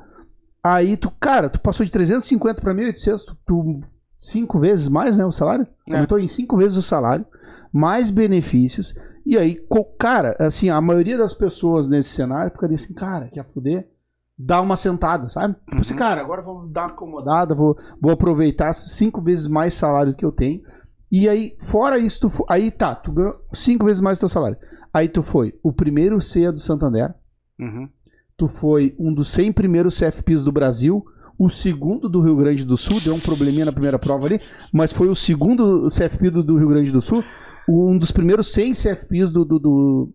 Aí tu, cara, tu passou de 350 para 1.800, tu, tu cinco vezes mais, né, o salário? É. Aumentou em cinco vezes o salário, mais benefícios E aí, cara, assim, a maioria das pessoas nesse cenário ficaria assim, cara, quer fuder? Dá uma sentada, sabe? Tipo assim, cara, agora vou dar uma acomodada, vou, vou aproveitar cinco vezes mais salário que eu tenho. E aí, fora isso, tu aí tá, tu ganhou cinco vezes mais o teu salário. Aí tu foi o primeiro CEA do Santander, Uhum. tu foi um dos 100 primeiros CFPs do Brasil, o segundo do Rio Grande do Sul, deu um probleminha na primeira prova ali, mas foi o segundo CFP do, do Rio Grande do Sul, um dos primeiros 100 CFPs do, do, do,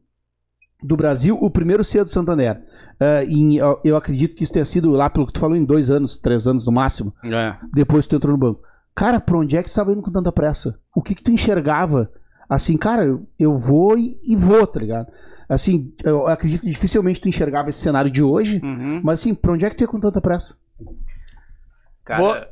do Brasil, o primeiro CEA do Santander. Ah, em- eu- acredito que isso tenha sido lá, pelo que tu falou, em dois anos, três anos no máximo, É. depois que tu entrou no banco. Cara, pra onde é que tu tava indo com tanta pressa? O que que tu enxergava? Assim, cara, eu, vou e, e vou, tá ligado? Assim, eu acredito que dificilmente tu enxergava esse cenário de hoje, Uhum. mas assim, pra onde é que tu ia com tanta pressa? Cara, Boa.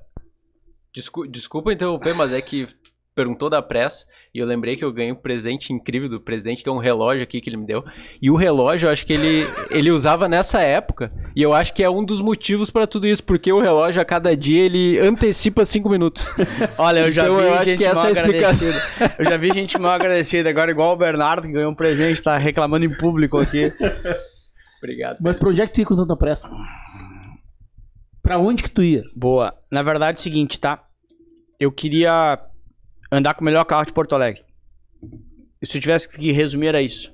descu- desculpa interromper, mas é que perguntou da pressa e eu lembrei que eu ganhei um presente incrível do presidente, que é um relógio aqui que ele me deu. E o relógio, eu acho que ele, ele usava nessa época. E eu acho que é um dos motivos pra tudo isso, porque o relógio a cada dia ele antecipa cinco minutos. Olha, eu já Então, vi eu acho gente que essa mal é a explicação. agradecida. Eu já vi gente mal agradecida. Agora, igual o Bernardo, que ganhou um presente, tá reclamando em público aqui. Obrigado. Mas pra onde é que tu ia com tanta pressa? Pra onde que tu ia? Boa. Na verdade, é o seguinte, tá? Eu queria andar com o melhor carro de Porto Alegre. E se eu tivesse que resumir, era isso.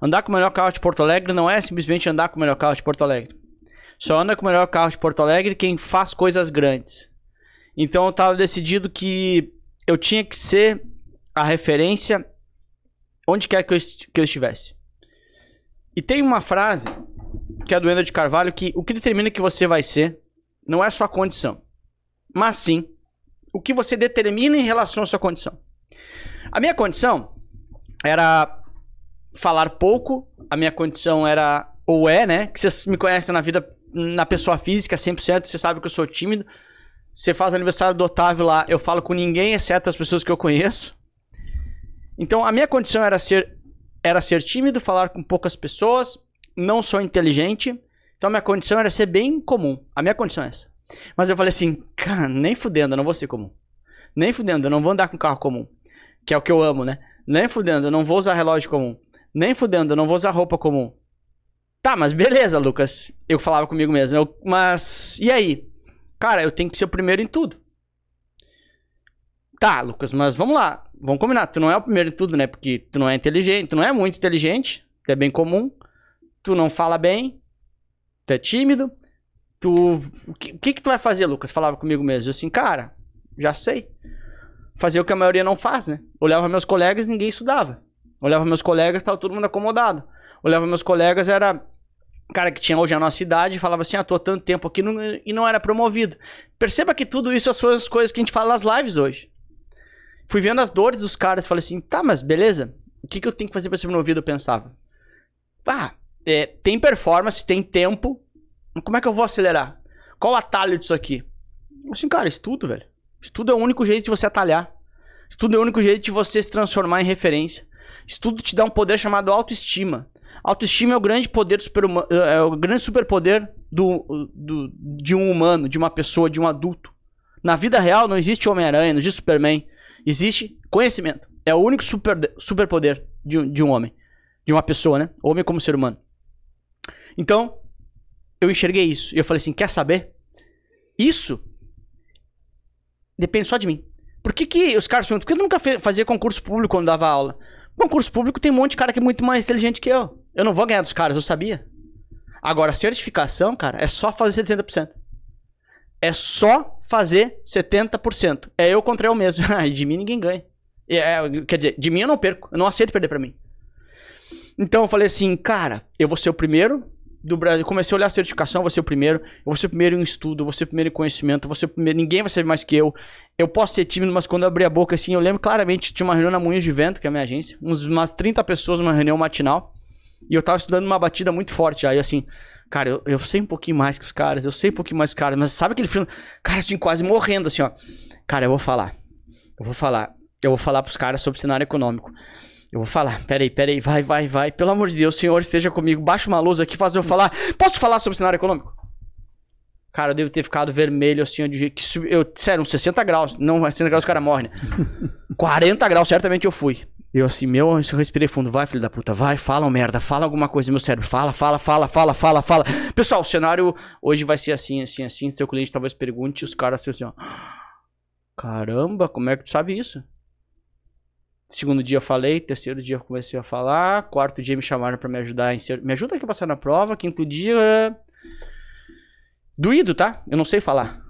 Andar com o melhor carro de Porto Alegre não é simplesmente andar com o melhor carro de Porto Alegre. Só anda com o melhor carro de Porto Alegre quem faz coisas grandes. Então eu tava decidido que eu tinha que ser a referência onde quer que eu, que eu estivesse. E tem uma frase que é do Ender de Carvalho que o que determina que você vai ser não é a sua condição, mas sim o que você determina em relação à sua condição. A minha condição era falar pouco, a minha condição era, ou é, né? Que vocês me conhecem na vida, na pessoa física 100%, você sabe que eu sou tímido. Você faz aniversário do Otávio lá, eu falo com ninguém, exceto as pessoas que eu conheço. Então a minha condição era ser, era ser tímido, falar com poucas pessoas, não sou inteligente. Então a minha condição era ser bem comum. A minha condição é essa. Mas eu falei assim, cara, nem fudendo, eu não vou ser comum. Nem fudendo, eu não vou andar com carro comum. Que é o que eu amo, né? Nem fudendo, eu não vou usar relógio comum. Nem fudendo, eu não vou usar roupa comum. Tá, mas beleza, Lucas. Eu falava comigo mesmo. eu- mas e aí? Cara, eu tenho que ser o primeiro em tudo. Tá, Lucas, mas vamos lá. Vamos combinar. Tu não é o primeiro em tudo, né? Porque tu não é inteligente. Tu não é muito inteligente. Tu é bem comum. Tu não fala bem. Tu é tímido. Tu. O que, o que, tu vai fazer, Lucas? Falava comigo mesmo. Eu assim, cara, já sei. Fazer o que a maioria não faz, né? Olhava meus colegas ninguém estudava. Olhava meus colegas, tava todo mundo acomodado. Olhava meus colegas, era cara que tinha hoje a nossa idade, falava assim, ah, tô há tanto tempo aqui não- e não era promovido. Perceba que tudo isso são as coisas que a gente fala nas lives hoje. Fui vendo as dores dos caras, falei assim, tá, mas beleza, o que, que eu tenho que fazer pra ser promovido? Eu pensava. Ah, é, tem performance, tem tempo, como é que eu vou acelerar? Qual o atalho disso aqui? Assim, cara, estudo, velho. Estudo é o único jeito de você atalhar. Estudo é o único jeito de você se transformar em referência. Estudo te dá um poder chamado autoestima. Autoestima é o grande poder super é o grande superpoder do, do, de um humano, de uma pessoa, de um adulto. Na vida real não existe Homem-Aranha, não existe Superman. Existe conhecimento. É o único super, superpoder de, de um homem. De uma pessoa, né? Homem como ser humano. Então, eu enxerguei isso. E eu falei assim: quer saber? Isso depende só de mim. Por que, que os caras perguntam, por que eu nunca fazia concurso público quando dava aula? Concurso público tem um monte de cara que é muito mais inteligente que eu. Eu não vou ganhar dos caras, eu sabia. Agora, certificação, cara, é só fazer 70%. É só fazer 70%. É eu contra eu mesmo. e de mim ninguém ganha. É, quer dizer, de mim eu não perco. Eu não aceito perder pra mim. Então eu falei assim, cara, eu vou ser o primeiro do Brasil. Comecei a olhar a certificação, vou ser o primeiro. Eu vou ser o primeiro em estudo, eu vou ser o primeiro em conhecimento, vou primeiro. Ninguém vai ser mais que eu. Eu posso ser tímido, mas quando eu abri a boca assim, eu lembro claramente, tinha uma reunião na Moinhos de Vento, que é a minha agência, uns, umas 30 pessoas numa reunião matinal. E eu tava estudando uma batida muito forte. Aí assim, cara, eu, eu sei um pouquinho mais que os caras, eu sei um pouquinho mais que os caras, mas sabe aquele filme? Cara, assim, quase morrendo, assim, ó. Cara, eu vou falar. Eu vou falar. Eu vou falar pros caras sobre cenário econômico. Eu vou falar. Peraí, peraí, vai, vai, vai. Pelo amor de Deus, senhor, esteja comigo. Baixa uma luz aqui, faz eu falar. Posso falar sobre cenário econômico? Cara, eu devo ter ficado vermelho assim, ó, de jeito que sub- eu, sério, uns 60 graus. Não, 60 graus o cara morre, né? 40 graus, certamente eu fui. Eu assim, meu, eu respirei fundo. Vai, filho da puta, vai, fala, merda, fala alguma coisa no meu cérebro. Fala, fala, fala, fala, fala, fala. Pessoal, o cenário hoje vai ser assim, assim, assim. Se teu cliente talvez pergunte, os caras assim, ó. Caramba, como é que tu sabe isso? Segundo dia eu falei, terceiro dia eu comecei a falar, quarto dia me chamaram para me ajudar em ser... Me ajuda aqui a passar na prova, quinto dia. Doído, tá? Eu não sei falar.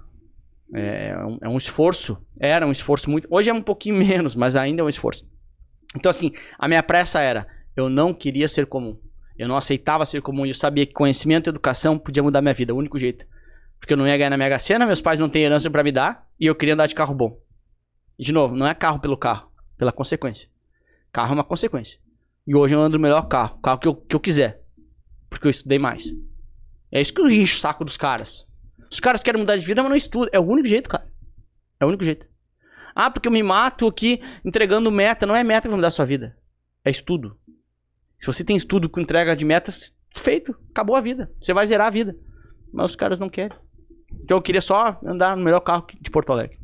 É um, é um esforço. Era um esforço muito. Hoje é um pouquinho menos, mas ainda é um esforço. Então, assim, a minha pressa era: eu não queria ser comum. Eu não aceitava ser comum. Eu sabia que conhecimento e educação podia mudar minha vida. O único jeito. Porque eu não ia ganhar na Mega Sena, meus pais não têm herança para me dar e eu queria andar de carro bom. E, de novo, não é carro pelo carro, pela consequência. Carro é uma consequência. E hoje eu ando no melhor carro, carro que eu, que eu quiser. Porque eu estudei mais. É isso que eu encho o saco dos caras. Os caras querem mudar de vida, mas não estudam. É o único jeito, cara. É o único jeito. Ah, porque eu me mato aqui entregando meta. Não é meta que vai mudar a sua vida. É estudo. Se você tem estudo com entrega de metas, feito. Acabou a vida. Você vai zerar a vida. Mas os caras não querem. Então eu queria só andar no melhor carro de Porto Alegre.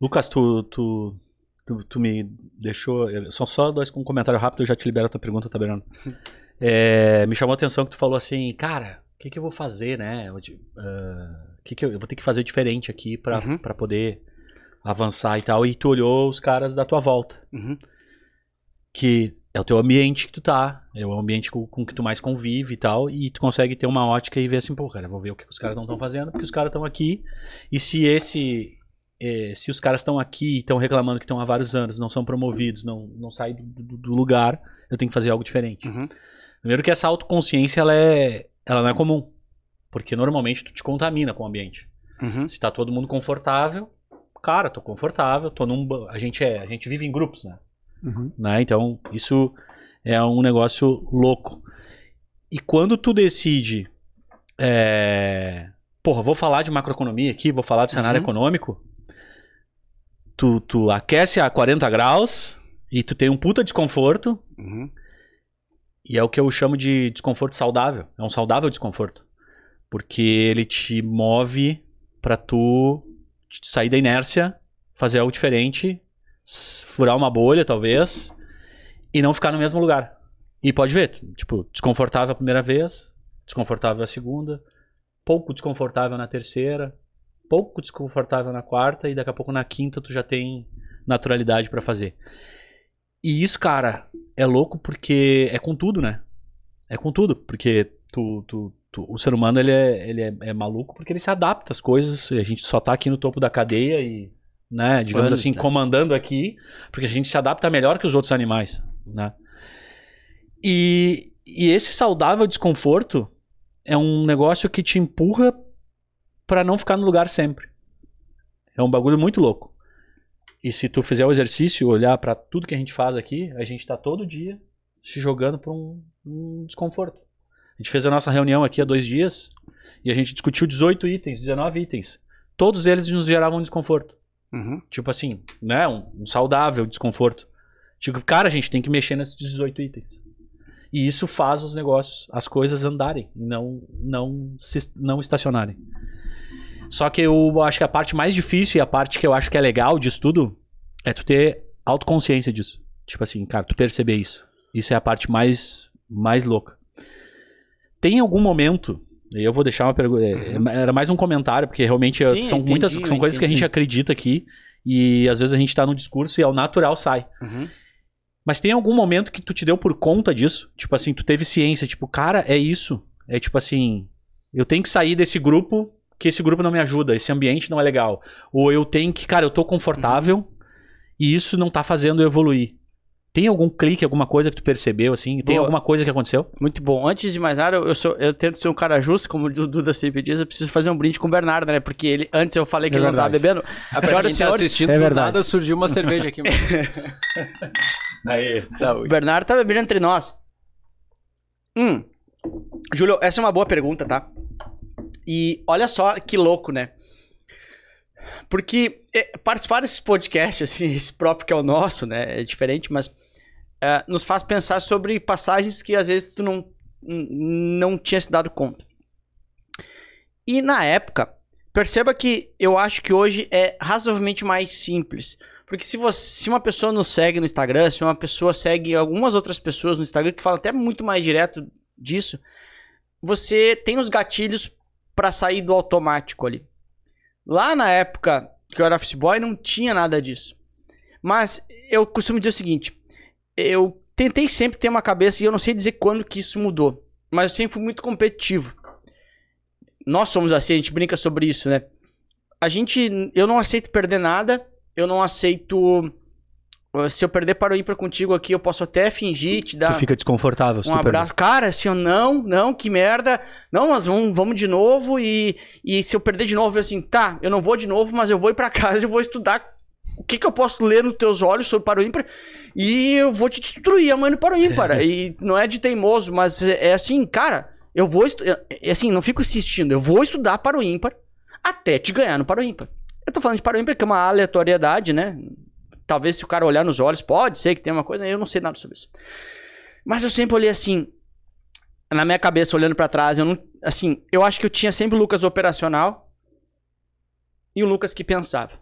Lucas, tu, tu, tu, tu me deixou. São só dois com um comentário rápido, eu já te libero a tua pergunta, tá vendo? É, me chamou a atenção que tu falou assim, cara, o que, que eu vou fazer, né? O uh, que, que eu, eu, vou ter que fazer diferente aqui para uhum. Pra poder avançar e tal. E tu olhou os caras da tua volta. Uhum. Que é o teu ambiente que tu tá, é o ambiente com, com que tu mais convive e tal, e tu consegue ter uma ótica e ver assim, pô, cara, vou ver o que os caras não estão fazendo, porque os caras estão aqui, e se esse, é, se os caras estão aqui e estão reclamando que estão há vários anos, não são promovidos, não, não saem do, do, do lugar, eu tenho que fazer algo diferente. Uhum. Primeiro que essa autoconsciência, ela, é, ela não é comum, porque normalmente tu te contamina com o ambiente. Uhum. Se tá todo mundo confortável, cara, tô confortável, tô num, a gente é, a gente vive em grupos, né? Uhum. Né? Então, isso é um negócio louco. E quando tu decide. É... Porra, vou falar de macroeconomia aqui, vou falar de cenário uhum. econômico. Tu, tu aquece a 40 graus e tu tem um puta desconforto. Uhum. E é o que eu chamo de desconforto saudável. É um saudável desconforto. Porque ele te move para tu sair da inércia, fazer algo diferente furar uma bolha, talvez, e não ficar no mesmo lugar. E pode ver, tipo, desconfortável a primeira vez, desconfortável a segunda, pouco desconfortável na terceira, pouco desconfortável na quarta, e daqui a pouco na quinta tu já tem naturalidade para fazer. E isso, cara, é louco porque é com tudo, né? É com tudo, porque tu, tu, tu, o ser humano ele, é, ele é, é maluco porque ele se adapta às coisas, a gente só tá aqui no topo da cadeia e né? Digamos Anos, assim, né? comandando aqui, porque a gente se adapta melhor que os outros animais, né? E, e esse saudável desconforto é um negócio que te empurra para não ficar no lugar sempre. É um bagulho muito louco. E se tu fizer o exercício, olhar para tudo que a gente faz aqui, a gente tá todo dia se jogando para um, um desconforto. A gente fez a nossa reunião aqui há dois dias e a gente discutiu 18 itens, 19 itens. Todos eles nos geravam desconforto. Uhum. Tipo assim, né? Um, um, saudável desconforto. Tipo, cara, a gente tem que mexer nesses 18 itens. E isso faz os negócios, as coisas andarem, não, não, se, não estacionarem. Só que eu acho que a parte mais difícil e a parte que eu acho que é legal disso tudo é tu ter autoconsciência disso. Tipo assim, cara, tu perceber isso. Isso é a parte mais, mais louca. Tem algum momento eu vou deixar uma pergunta. É, uhum. Era mais um comentário, porque realmente Sim, são entendi, muitas são coisas que a gente acredita aqui. E às vezes a gente tá no discurso e ao natural sai. Uhum. Mas tem algum momento que tu te deu por conta disso? Tipo assim, tu teve ciência, tipo, cara, é isso. É tipo assim, eu tenho que sair desse grupo, que esse grupo não me ajuda, esse ambiente não é legal. Ou eu tenho que, cara, eu tô confortável uhum. e isso não tá fazendo eu evoluir. Tem algum clique, alguma coisa que tu percebeu, assim? Tem Boa. alguma coisa que aconteceu? Muito bom. Antes de mais nada, eu, sou, eu tento ser um cara justo, como o Duda sempre diz, eu preciso fazer um brinde com o Bernardo, né? Porque ele, antes eu falei que é ele verdade. não tava bebendo. A senhora, quem tá assistindo, é verdade. nada surgiu uma cerveja aqui. Aí, saúde. O Bernardo tá bebendo entre nós. Hum. Júlio, essa é uma boa pergunta, tá? E olha só que louco, né? Porque é, participar desses podcasts, assim, esse próprio que é o nosso, né? É diferente, mas é, nos faz pensar sobre passagens que às vezes tu não, não tinha se dado conta. E na época, perceba que eu acho que hoje é razoavelmente mais simples. Porque se, você, se uma pessoa nos segue no Instagram, se uma pessoa segue algumas outras pessoas no Instagram que falam até muito mais direto disso, você tem os gatilhos pra sair do automático ali. Lá na época que eu era office boy, não tinha nada disso. Mas eu costumo dizer o seguinte: eu tentei sempre ter uma cabeça e eu não sei dizer quando que isso mudou. Mas eu sempre fui muito competitivo. Nós somos assim, a gente brinca sobre isso, né? A gente. Eu não aceito perder nada. Eu não aceito. Se eu perder para o ímpar contigo aqui, eu posso até fingir, te dar Tu fica desconfortável se um tu perder. abraço. Cara, se eu não, não, que merda. Não, mas vamos, vamos de novo. E, e se eu perder de novo, eu assim, tá, eu não vou de novo, mas eu vou ir pra casa, eu vou estudar o que, que eu posso ler nos teus olhos sobre para o ímpar. E eu vou te destruir amanhã no para o ímpar. e não é de teimoso, mas é, é assim, cara, eu vou. estu- É, é assim, não fico insistindo, eu vou estudar para o ímpar até te ganhar no para o ímpar. Eu tô falando de para o ímpar, que é uma aleatoriedade, né? Talvez se o cara olhar nos olhos, pode ser que tenha uma coisa, eu não sei nada sobre isso. Mas eu sempre olhei assim, na minha cabeça, olhando pra trás, eu não. Assim, eu acho que eu tinha sempre o Lucas operacional e o Lucas que pensava.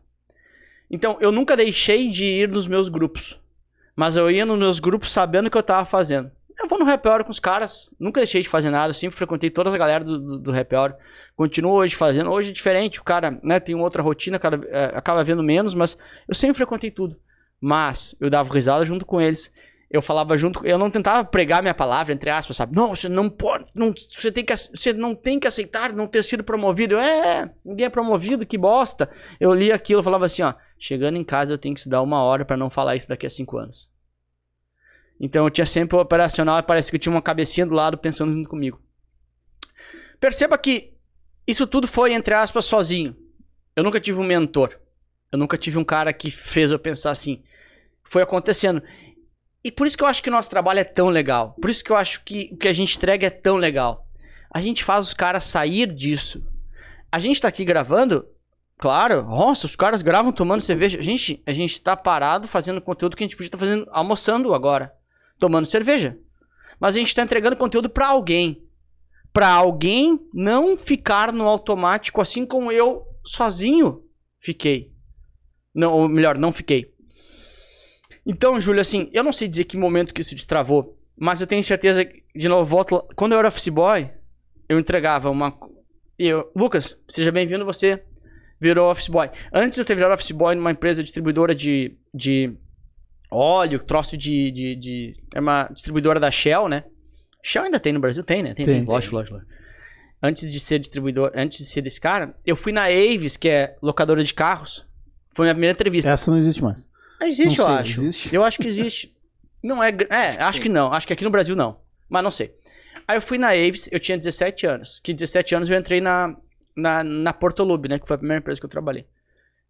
Então, eu nunca deixei de ir nos meus grupos. Mas eu ia nos meus grupos sabendo o que eu tava fazendo. Eu vou no happy hour com os caras, nunca deixei de fazer nada, eu sempre frequentei toda a galera do, do, do happy hour. Continuo hoje fazendo. Hoje é diferente, o cara né, tem outra rotina, cara, é, acaba vendo menos, mas eu sempre frequentei tudo. Mas eu dava risada junto com eles. Eu falava junto, eu não tentava pregar minha palavra, entre aspas, sabe? Não, você não pode, não, você, tem que, você não tem que aceitar não ter sido promovido. Eu, é, ninguém é promovido, que bosta. Eu li aquilo e falava assim, ó, chegando em casa eu tenho que estudar uma hora pra não falar isso daqui a cinco anos. Então eu tinha sempre o operacional e parece que eu tinha uma cabecinha do lado pensando junto comigo. Perceba que isso tudo foi, entre aspas, sozinho. Eu nunca tive um mentor. Eu nunca tive um cara que fez eu pensar assim. Foi acontecendo. E por isso que eu acho que o nosso trabalho é tão legal. Por isso que eu acho que o que a gente entrega é tão legal. A gente faz os caras sair disso. A gente tá aqui gravando, claro, nossa, os caras gravam tomando cerveja. Gente, a gente tá parado fazendo conteúdo que a gente podia estar fazendo, almoçando agora, tomando cerveja. Mas a gente tá entregando conteúdo pra alguém. Pra alguém não ficar no automático assim como eu sozinho fiquei. Não, ou melhor, não fiquei. Então, Júlio, assim, eu não sei dizer que momento que isso destravou, mas eu tenho certeza que, de novo, volto. Quando eu era office boy, eu entregava uma. Eu, Lucas, seja bem-vindo, você virou office boy. Antes eu ter virado office boy numa empresa distribuidora de, de óleo, troço de, de, de. É uma distribuidora da Shell, né? Shell ainda tem no Brasil? Tem, né? Tem, Tem. Lógico, lógico, lógico. Antes de ser distribuidor, antes de ser desse cara, eu fui na Avis, que é locadora de carros. Foi minha primeira entrevista. Essa não existe mais. Existe, Não eu sei, acho. existe? Eu acho que existe. Não é. É, acho que não. Acho que aqui no Brasil não. Mas não sei. Aí eu fui na Avis, eu tinha 17 anos. Que 17 anos eu entrei na, na, na Portolube, né? Que foi a primeira empresa que eu trabalhei.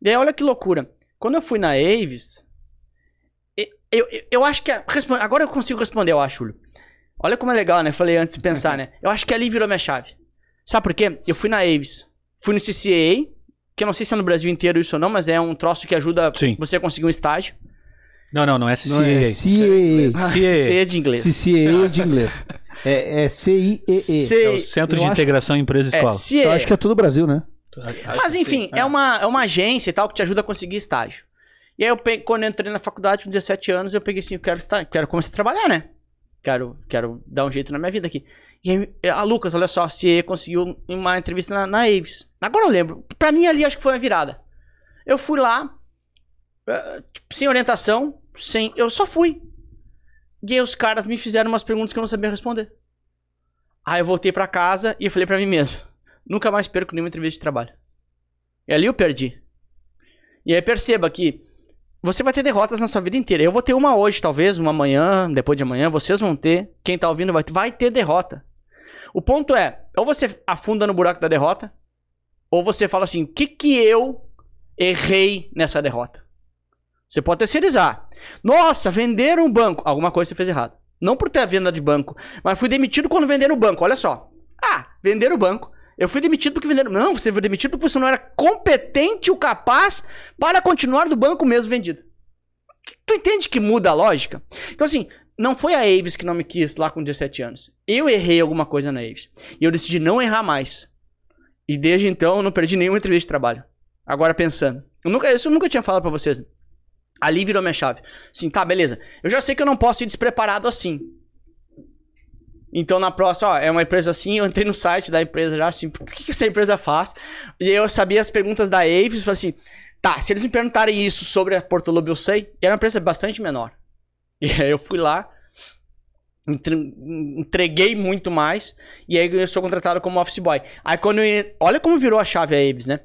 Daí olha que loucura. Quando eu fui na Avis. Eu, eu, eu acho que. a- responde- Agora eu consigo responder, eu acho, Júlio. Olha como é legal, né? Falei antes de pensar, né? Eu acho que ali virou minha chave. Sabe por quê? Eu fui na Avis. Fui no CCAA, que eu não sei se é no Brasil inteiro isso ou não, mas é um troço que ajuda Sim. você a conseguir um estágio. Não, não, não é Não, é CCAA. De inglês. CCAA de inglês. É, é C-I-E-E. C- É o Centro Eu de acho- Integração Empresa é. Eu acho que é todo o Brasil, né? Mas enfim, é, uma, é uma agência e tal que te ajuda a conseguir estágio. E aí eu peguei, quando eu entrei na faculdade com 17 anos, eu peguei assim, eu quero, estar, quero começar a trabalhar, né? Quero, quero dar um jeito na minha vida aqui. E aí, a Lucas, olha só, se conseguiu uma entrevista na, na Aves. Agora eu lembro. Pra mim ali acho que foi uma virada. Eu fui lá, eh, tipo, sem orientação, sem. Eu só fui. E aí os caras me fizeram umas perguntas que eu não sabia responder. Aí eu voltei pra casa e falei pra mim mesmo: nunca mais perco nenhuma entrevista de trabalho. E ali eu perdi. E aí perceba que você vai ter derrotas na sua vida inteira. Eu vou ter uma hoje, talvez, uma amanhã, depois de amanhã, vocês vão ter. Quem tá ouvindo vai ter, vai ter derrota. O ponto é, ou você afunda no buraco da derrota, ou você fala assim: o que que eu errei nessa derrota? Você pode terceirizar. Nossa, venderam um banco. Alguma coisa você fez errado. Não por ter a venda de banco, mas fui demitido quando venderam o banco. Olha só. Ah, venderam o banco. Eu fui demitido porque venderam. Não, você foi demitido porque você não era competente ou capaz para continuar do banco mesmo vendido. Tu entende que muda a lógica? Então, assim, não foi a Aves que não me quis lá com 17 anos. Eu errei alguma coisa na Aves. E eu decidi não errar mais. E desde então eu não perdi nenhuma entrevista de trabalho. Agora pensando. Eu nunca, isso eu nunca tinha falado pra vocês. Ali virou minha chave. Assim, tá, beleza. Eu já sei que eu não posso ir despreparado assim. Então na próxima, ó, é uma empresa assim, eu entrei no site da empresa já, assim, o que, que essa empresa faz? E aí eu sabia as perguntas da Aves e falei assim, tá, se eles me perguntarem isso sobre a Porto Lobo, eu sei. E era uma empresa bastante menor. E aí eu fui lá, entre- entreguei muito mais, e aí eu sou contratado como office boy. Aí quando eu, olha como virou a chave a Aves, né?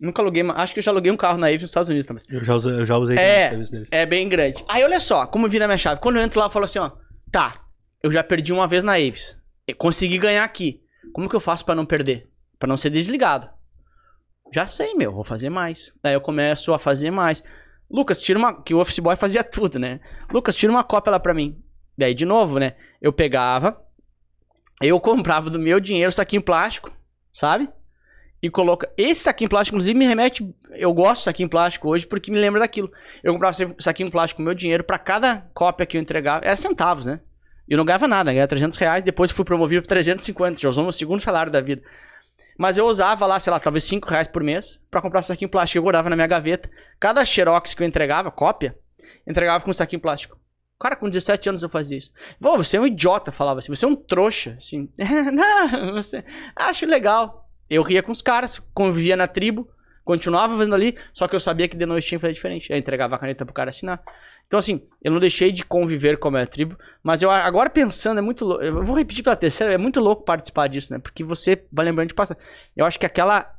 Nunca aluguei, acho que eu já aluguei um carro na Aves nos Estados Unidos também. Eu já usei, eu já usei É. deles. É bem grande. Aí olha só, como vira a minha chave. Quando eu entro lá, eu falo assim, ó, tá, eu já perdi uma vez na Aves. Eu consegui ganhar aqui. Como que eu faço pra não perder? Pra não ser desligado? Já sei, meu, vou fazer mais. Aí eu começo a fazer mais. Lucas, tira uma. Que o Office Boy fazia tudo, né? Lucas, tira uma cópia lá pra mim. Daí, de novo, né? Eu pegava, eu comprava do meu dinheiro saquinho plástico, sabe? E coloca. Esse saquinho plástico, inclusive, me remete. Eu gosto de saquinho plástico hoje porque me lembra daquilo. Eu comprava saquinho plástico com meu dinheiro pra cada cópia que eu entregava. Era centavos, né? Eu não ganhava nada, ganhava 300 reais. Depois fui promovido para 350. Já usou meu segundo salário da vida. Mas eu usava lá, sei lá, talvez 5 reais por mês pra comprar saquinho plástico. Eu guardava na minha gaveta. Cada xerox que eu entregava, cópia, entregava com um saquinho plástico. Cara, com 17 anos eu fazia isso. Vô, você é um idiota, falava assim. Você é um trouxa. Assim. não, você... Acho legal. Eu ria com os caras, convivia na tribo, continuava fazendo ali, só que eu sabia que de noite tinha que fazer diferente. Eu entregava a caneta pro cara assinar. Então, assim, eu não deixei de conviver com a minha tribo, mas eu agora pensando, é muito louco. Eu vou repetir pela terceira, é muito louco participar disso, né? Porque você vai lembrando de passar. Eu acho que aquela.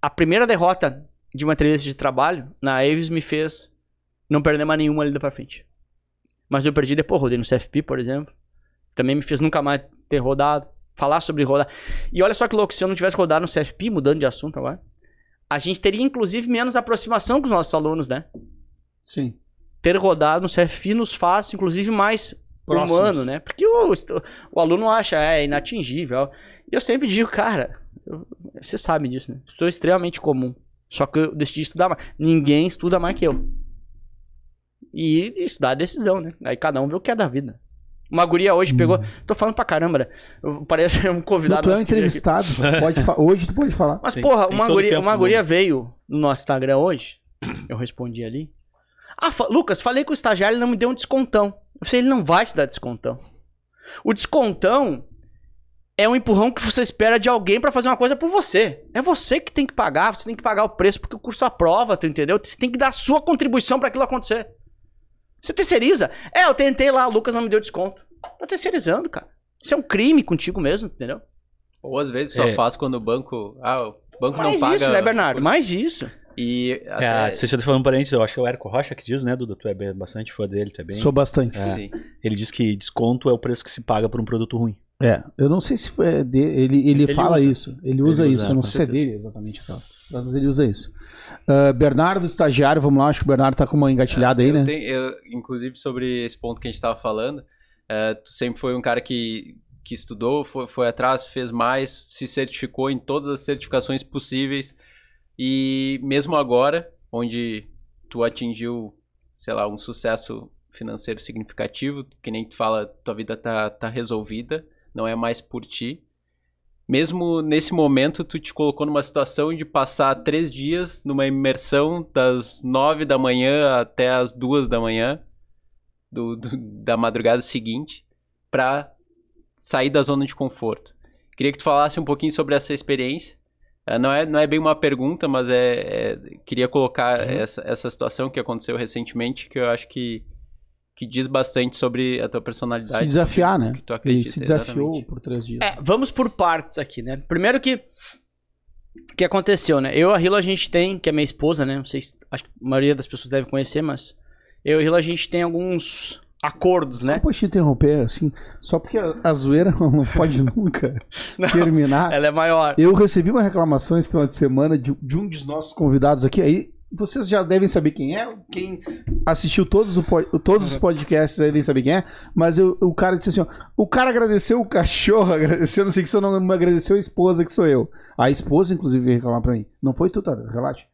A primeira derrota de uma entrevista de trabalho na Aves me fez não perder mais nenhuma ali pra frente. Mas eu perdi depois, rodei no CFP, por exemplo. Também me fez nunca mais ter rodado. Falar sobre rodar. E olha só que louco, se eu não tivesse rodado no CFP, mudando de assunto agora, a gente teria inclusive menos aproximação com os nossos alunos, né? Sim. Ter rodado no CFP nos faz, inclusive, mais Próximos. humano, né? Porque o, o aluno acha, é inatingível. E eu sempre digo, cara, eu- você sabe disso, né? Sou extremamente comum. Só que eu decidi estudar mais. Ninguém estuda mais que eu. E estudar é decisão, né? Aí cada um vê o que é da vida. Uma guria hoje pegou. Tô falando pra caramba, né? Eu- Parece um convidado. tu é um entrevistado. Pode fa- Hoje tu pode falar. Mas, Tem- porra, tem uma, guria, uma guria veio no nosso Instagram hoje. Eu respondi ali. Ah, fa- Lucas, falei com o estagiário, ele não me deu um descontão. Eu falei, ele não vai te dar descontão. O descontão é um empurrão que você espera de alguém pra fazer uma coisa por você. É você que tem que pagar, você tem que pagar o preço porque o curso aprova, tu entendeu? Você tem que dar a sua contribuição pra aquilo acontecer. Você terceiriza. É, eu tentei lá, o Lucas não me deu desconto. Tá terceirizando, cara. Isso é um crime contigo mesmo, entendeu? Ou às vezes só É. faz quando o banco. Ah, o banco Mais não paga. isso, né, Bernardo? Mais isso. E É, até, se eu tô falando parênteses, eu acho que é o Érico Rocha que diz, né, Duda? Tu é bem- bastante fã dele, tu é bem. Sou bastante. É. sim. Ele diz que desconto é o preço que se paga por um produto ruim. É, eu não sei se é de, ele, ele, Ele fala usa. isso. Ele usa Ele isso. usa, eu não sei se é dele exatamente essa. Mas ele usa isso. Ah, Bernardo, estagiário, vamos lá. Acho que o Bernardo tá com uma engatilhada aí, eu né? tenho- eu- inclusive sobre esse ponto que a gente estava falando, é, tu sempre foi um cara que, que estudou, foi, foi atrás, fez mais, se certificou em todas as certificações possíveis. E mesmo agora, onde tu atingiu, sei lá, um sucesso financeiro significativo, que nem tu fala, tua vida tá, tá resolvida, não é mais por ti. Mesmo nesse momento, tu te colocou numa situação de passar três dias numa imersão das nove da manhã até as duas da manhã do, do- da madrugada seguinte para sair da zona de conforto. Queria que tu falasse um pouquinho sobre essa experiência. Eh, Não é, não é bem uma pergunta, mas é, é- queria colocar essa, essa situação que aconteceu recentemente, que eu acho que, que diz bastante sobre a tua personalidade. Se desafiar, né? que tu acredita, se desafiou exatamente. por três dias. É, vamos por partes aqui, né? Primeiro que o que aconteceu, né? Eu e a Hila a gente tem, que é minha esposa, né? Não sei se acho que a maioria das pessoas deve conhecer, mas eu e a Hila a gente tem alguns acordos, Só né? pra te interromper, assim, só porque a, a zoeira não pode nunca terminar. Ela é maior. Eu recebi uma reclamação esse final de semana de, de um dos nossos convidados aqui. Aí vocês já devem saber quem é. Quem assistiu todos, o todos os podcasts devem saber quem é. Mas eu- o cara disse assim: ó, o cara agradeceu o cachorro, agradeceu, não sei o que, só não me agradeceu a esposa, que sou eu. A esposa, inclusive, veio reclamar pra mim. Não foi tu, tá? Relaxa.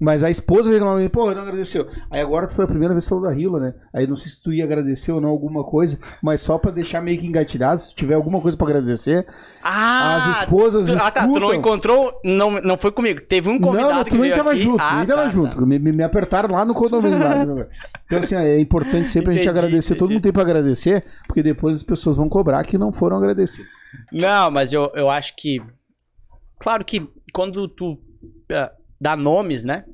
Mas a esposa veio reclamar, pô, não agradeceu. Aí agora tu foi a primeira vez que falou da Rila, né? Aí não sei se tu ia agradecer ou não alguma coisa, mas só pra deixar meio que engatilhado, se tiver alguma coisa pra agradecer. Ah! As esposas Ah, tá. Tu não encontrou. Não, não foi comigo. Teve um convidado não, que tu nem veio tava aqui. junto, ah, nem tava tá, junto. tá. Me, me- apertaram lá no condomínio. lá. Então, assim, é importante sempre a gente Entendi, agradecer. Todo entendi. mundo tem pra agradecer, porque depois as pessoas vão cobrar que não foram agradecidas. Não, mas eu, eu acho que. Claro que quando tu é, dá nomes, né?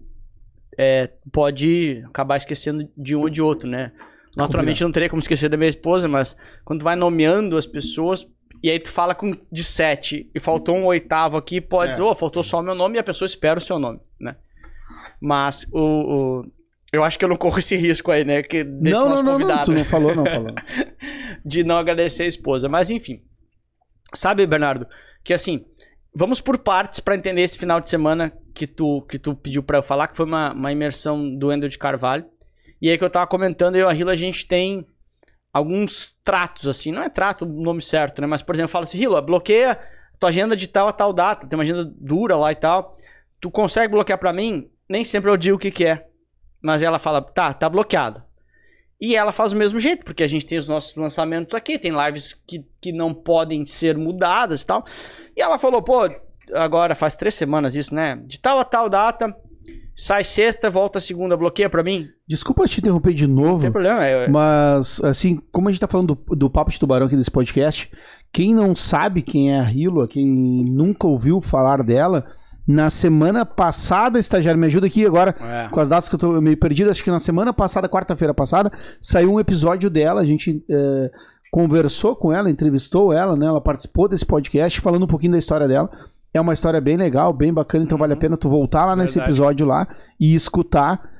é, pode acabar esquecendo de um ou de outro, né? Naturalmente não teria como esquecer da minha esposa, mas quando tu vai nomeando as pessoas. E aí tu fala com de sete e faltou um oitavo aqui, pode É. dizer, ô, faltou só o meu nome e a pessoa espera o seu nome, né? Mas o, o- eu acho que eu não corro esse risco aí, né? Que desse não, nosso não, não, não, convidado tu não falou, não falou. de não agradecer a esposa. Mas enfim. Sabe, Bernardo, que assim, vamos por partes pra entender esse final de semana que tu, que tu pediu pra eu falar, que foi uma, uma imersão do Ender de Carvalho. E aí que eu tava comentando, eu e a Rila, a gente tem alguns tratos, assim, não é trato o nome certo, né? Mas, por exemplo, fala assim, Rila, bloqueia tua agenda de tal a tal data, tem uma agenda dura lá e tal. Tu consegue bloquear pra mim? Nem sempre eu digo o que que é. Mas ela fala, tá, tá bloqueado. E ela faz do mesmo jeito, porque a gente tem os nossos lançamentos aqui, tem lives que, que não podem ser mudadas e tal. E ela falou, pô, agora faz três semanas isso, né? De tal a tal data, sai sexta, volta segunda, bloqueia pra mim? Desculpa te interromper de Não novo. tem problema. é- Mas, assim, como a gente tá falando do, do Papo de Tubarão aqui desse podcast, quem não sabe quem é a Hilo, quem nunca ouviu falar dela, na semana passada, estagiário, me ajuda aqui agora, É. com as datas que eu tô meio perdido, acho que na semana passada, quarta-feira passada, saiu um episódio dela, a gente eh, conversou com ela, entrevistou ela, né? Ela participou desse podcast, falando um pouquinho da história dela. É uma história bem legal, bem bacana, então vale a pena tu voltar lá nesse Verdade. episódio lá e escutar,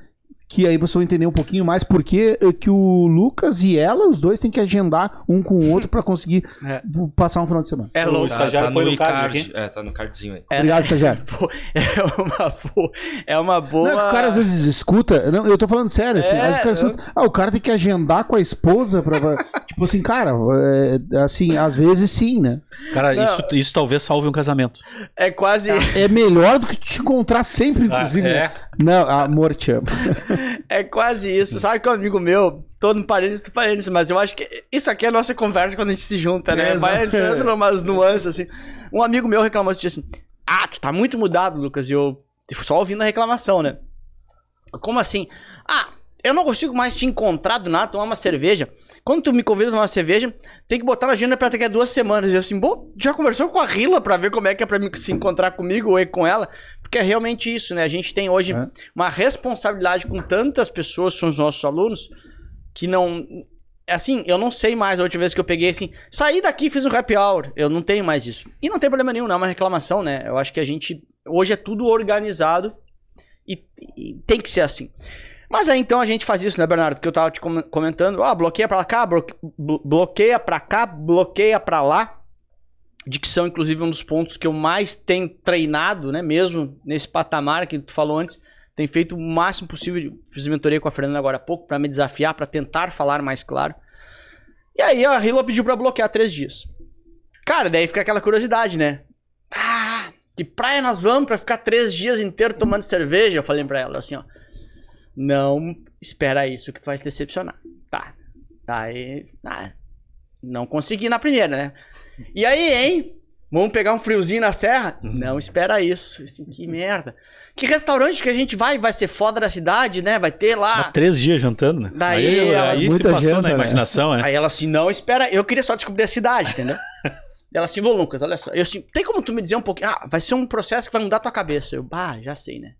que aí você vai entender um pouquinho mais porque eh, que o Lucas e ela, os dois, têm que agendar um com o outro pra conseguir É. passar um final de semana. É O louco. Tá, estagiário tá põe no no card card. aqui. É, tá no cardzinho aí. É, Obrigado, estagiário. Pô, É uma boa. É uma boa. Não, é que o cara às vezes escuta. Não, eu tô falando sério, assim. É, às vezes o cara eu- escuta. Ah, o cara tem que agendar com a esposa pra. pra- tipo assim, cara, é, assim, às vezes sim, né? Cara, Não. isso, isso talvez salve um casamento. É quase. É melhor do que te encontrar sempre, inclusive. Ah, né? é? Não, amor, te amo. É quase isso. Sabe que um amigo meu, todo no parênteses do parênteses, mas eu acho que isso aqui é a nossa conversa quando a gente se junta, né? É, Vai entrando numas nuances, assim. Um amigo meu reclamou assim, assim, ah, tu tá muito mudado, Lucas, e eu só ouvindo a reclamação, né? Como assim? Ah, eu não consigo mais te encontrar do nada, tomar uma cerveja. Quando tu me convida a tomar uma cerveja, tem que botar na agenda pra daqui a duas semanas. E assim, bom, já conversou com a Rila pra ver como é que é pra se encontrar comigo ou com ela? Porque é realmente isso, né? A gente tem hoje É. uma responsabilidade com tantas pessoas, são os nossos alunos, que não. Assim, eu não sei mais a última vez que eu peguei assim, saí daqui e fiz um happy hour. Eu não tenho mais isso. E não tem problema nenhum, não é uma reclamação, né? Eu acho que a gente. Hoje é tudo organizado e, e tem que ser assim. Mas aí então a gente faz isso, né, Bernardo? Que eu tava te com- comentando. Ah, bloqueia pra cá, blo- blo- bloqueia pra cá, bloqueia pra lá. Dicção, inclusive, um dos pontos que eu mais tenho treinado, né? Mesmo nesse patamar que tu falou antes. Tenho feito o máximo possível. Fiz mentoria com a Fernanda agora há pouco pra me desafiar, pra tentar falar mais claro. E aí a Hilo pediu pra bloquear três dias. Cara, daí fica aquela curiosidade, né? Ah, que praia nós vamos pra ficar três dias inteiros tomando cerveja? Eu falei pra ela assim, ó. Não espera isso que tu vai te decepcionar. Tá. Aí. Ah, não consegui na primeira, né? E aí, hein? Vamos pegar um friozinho na serra? Não espera isso. Assim, que merda. Que restaurante que a gente vai? Vai ser foda da cidade, né? Vai ter lá. Mas três dias jantando, né? Daí aí elas- aí se Muita passou janta, na né? imaginação, é. Aí ela assim, não, espera, eu queria só descobrir a cidade, entendeu? ela assim, ô Lucas, olha só. Eu assim, tem como tu me dizer um pouquinho? Ah, vai ser um processo que vai mudar tua cabeça. Eu, bah, já sei, né?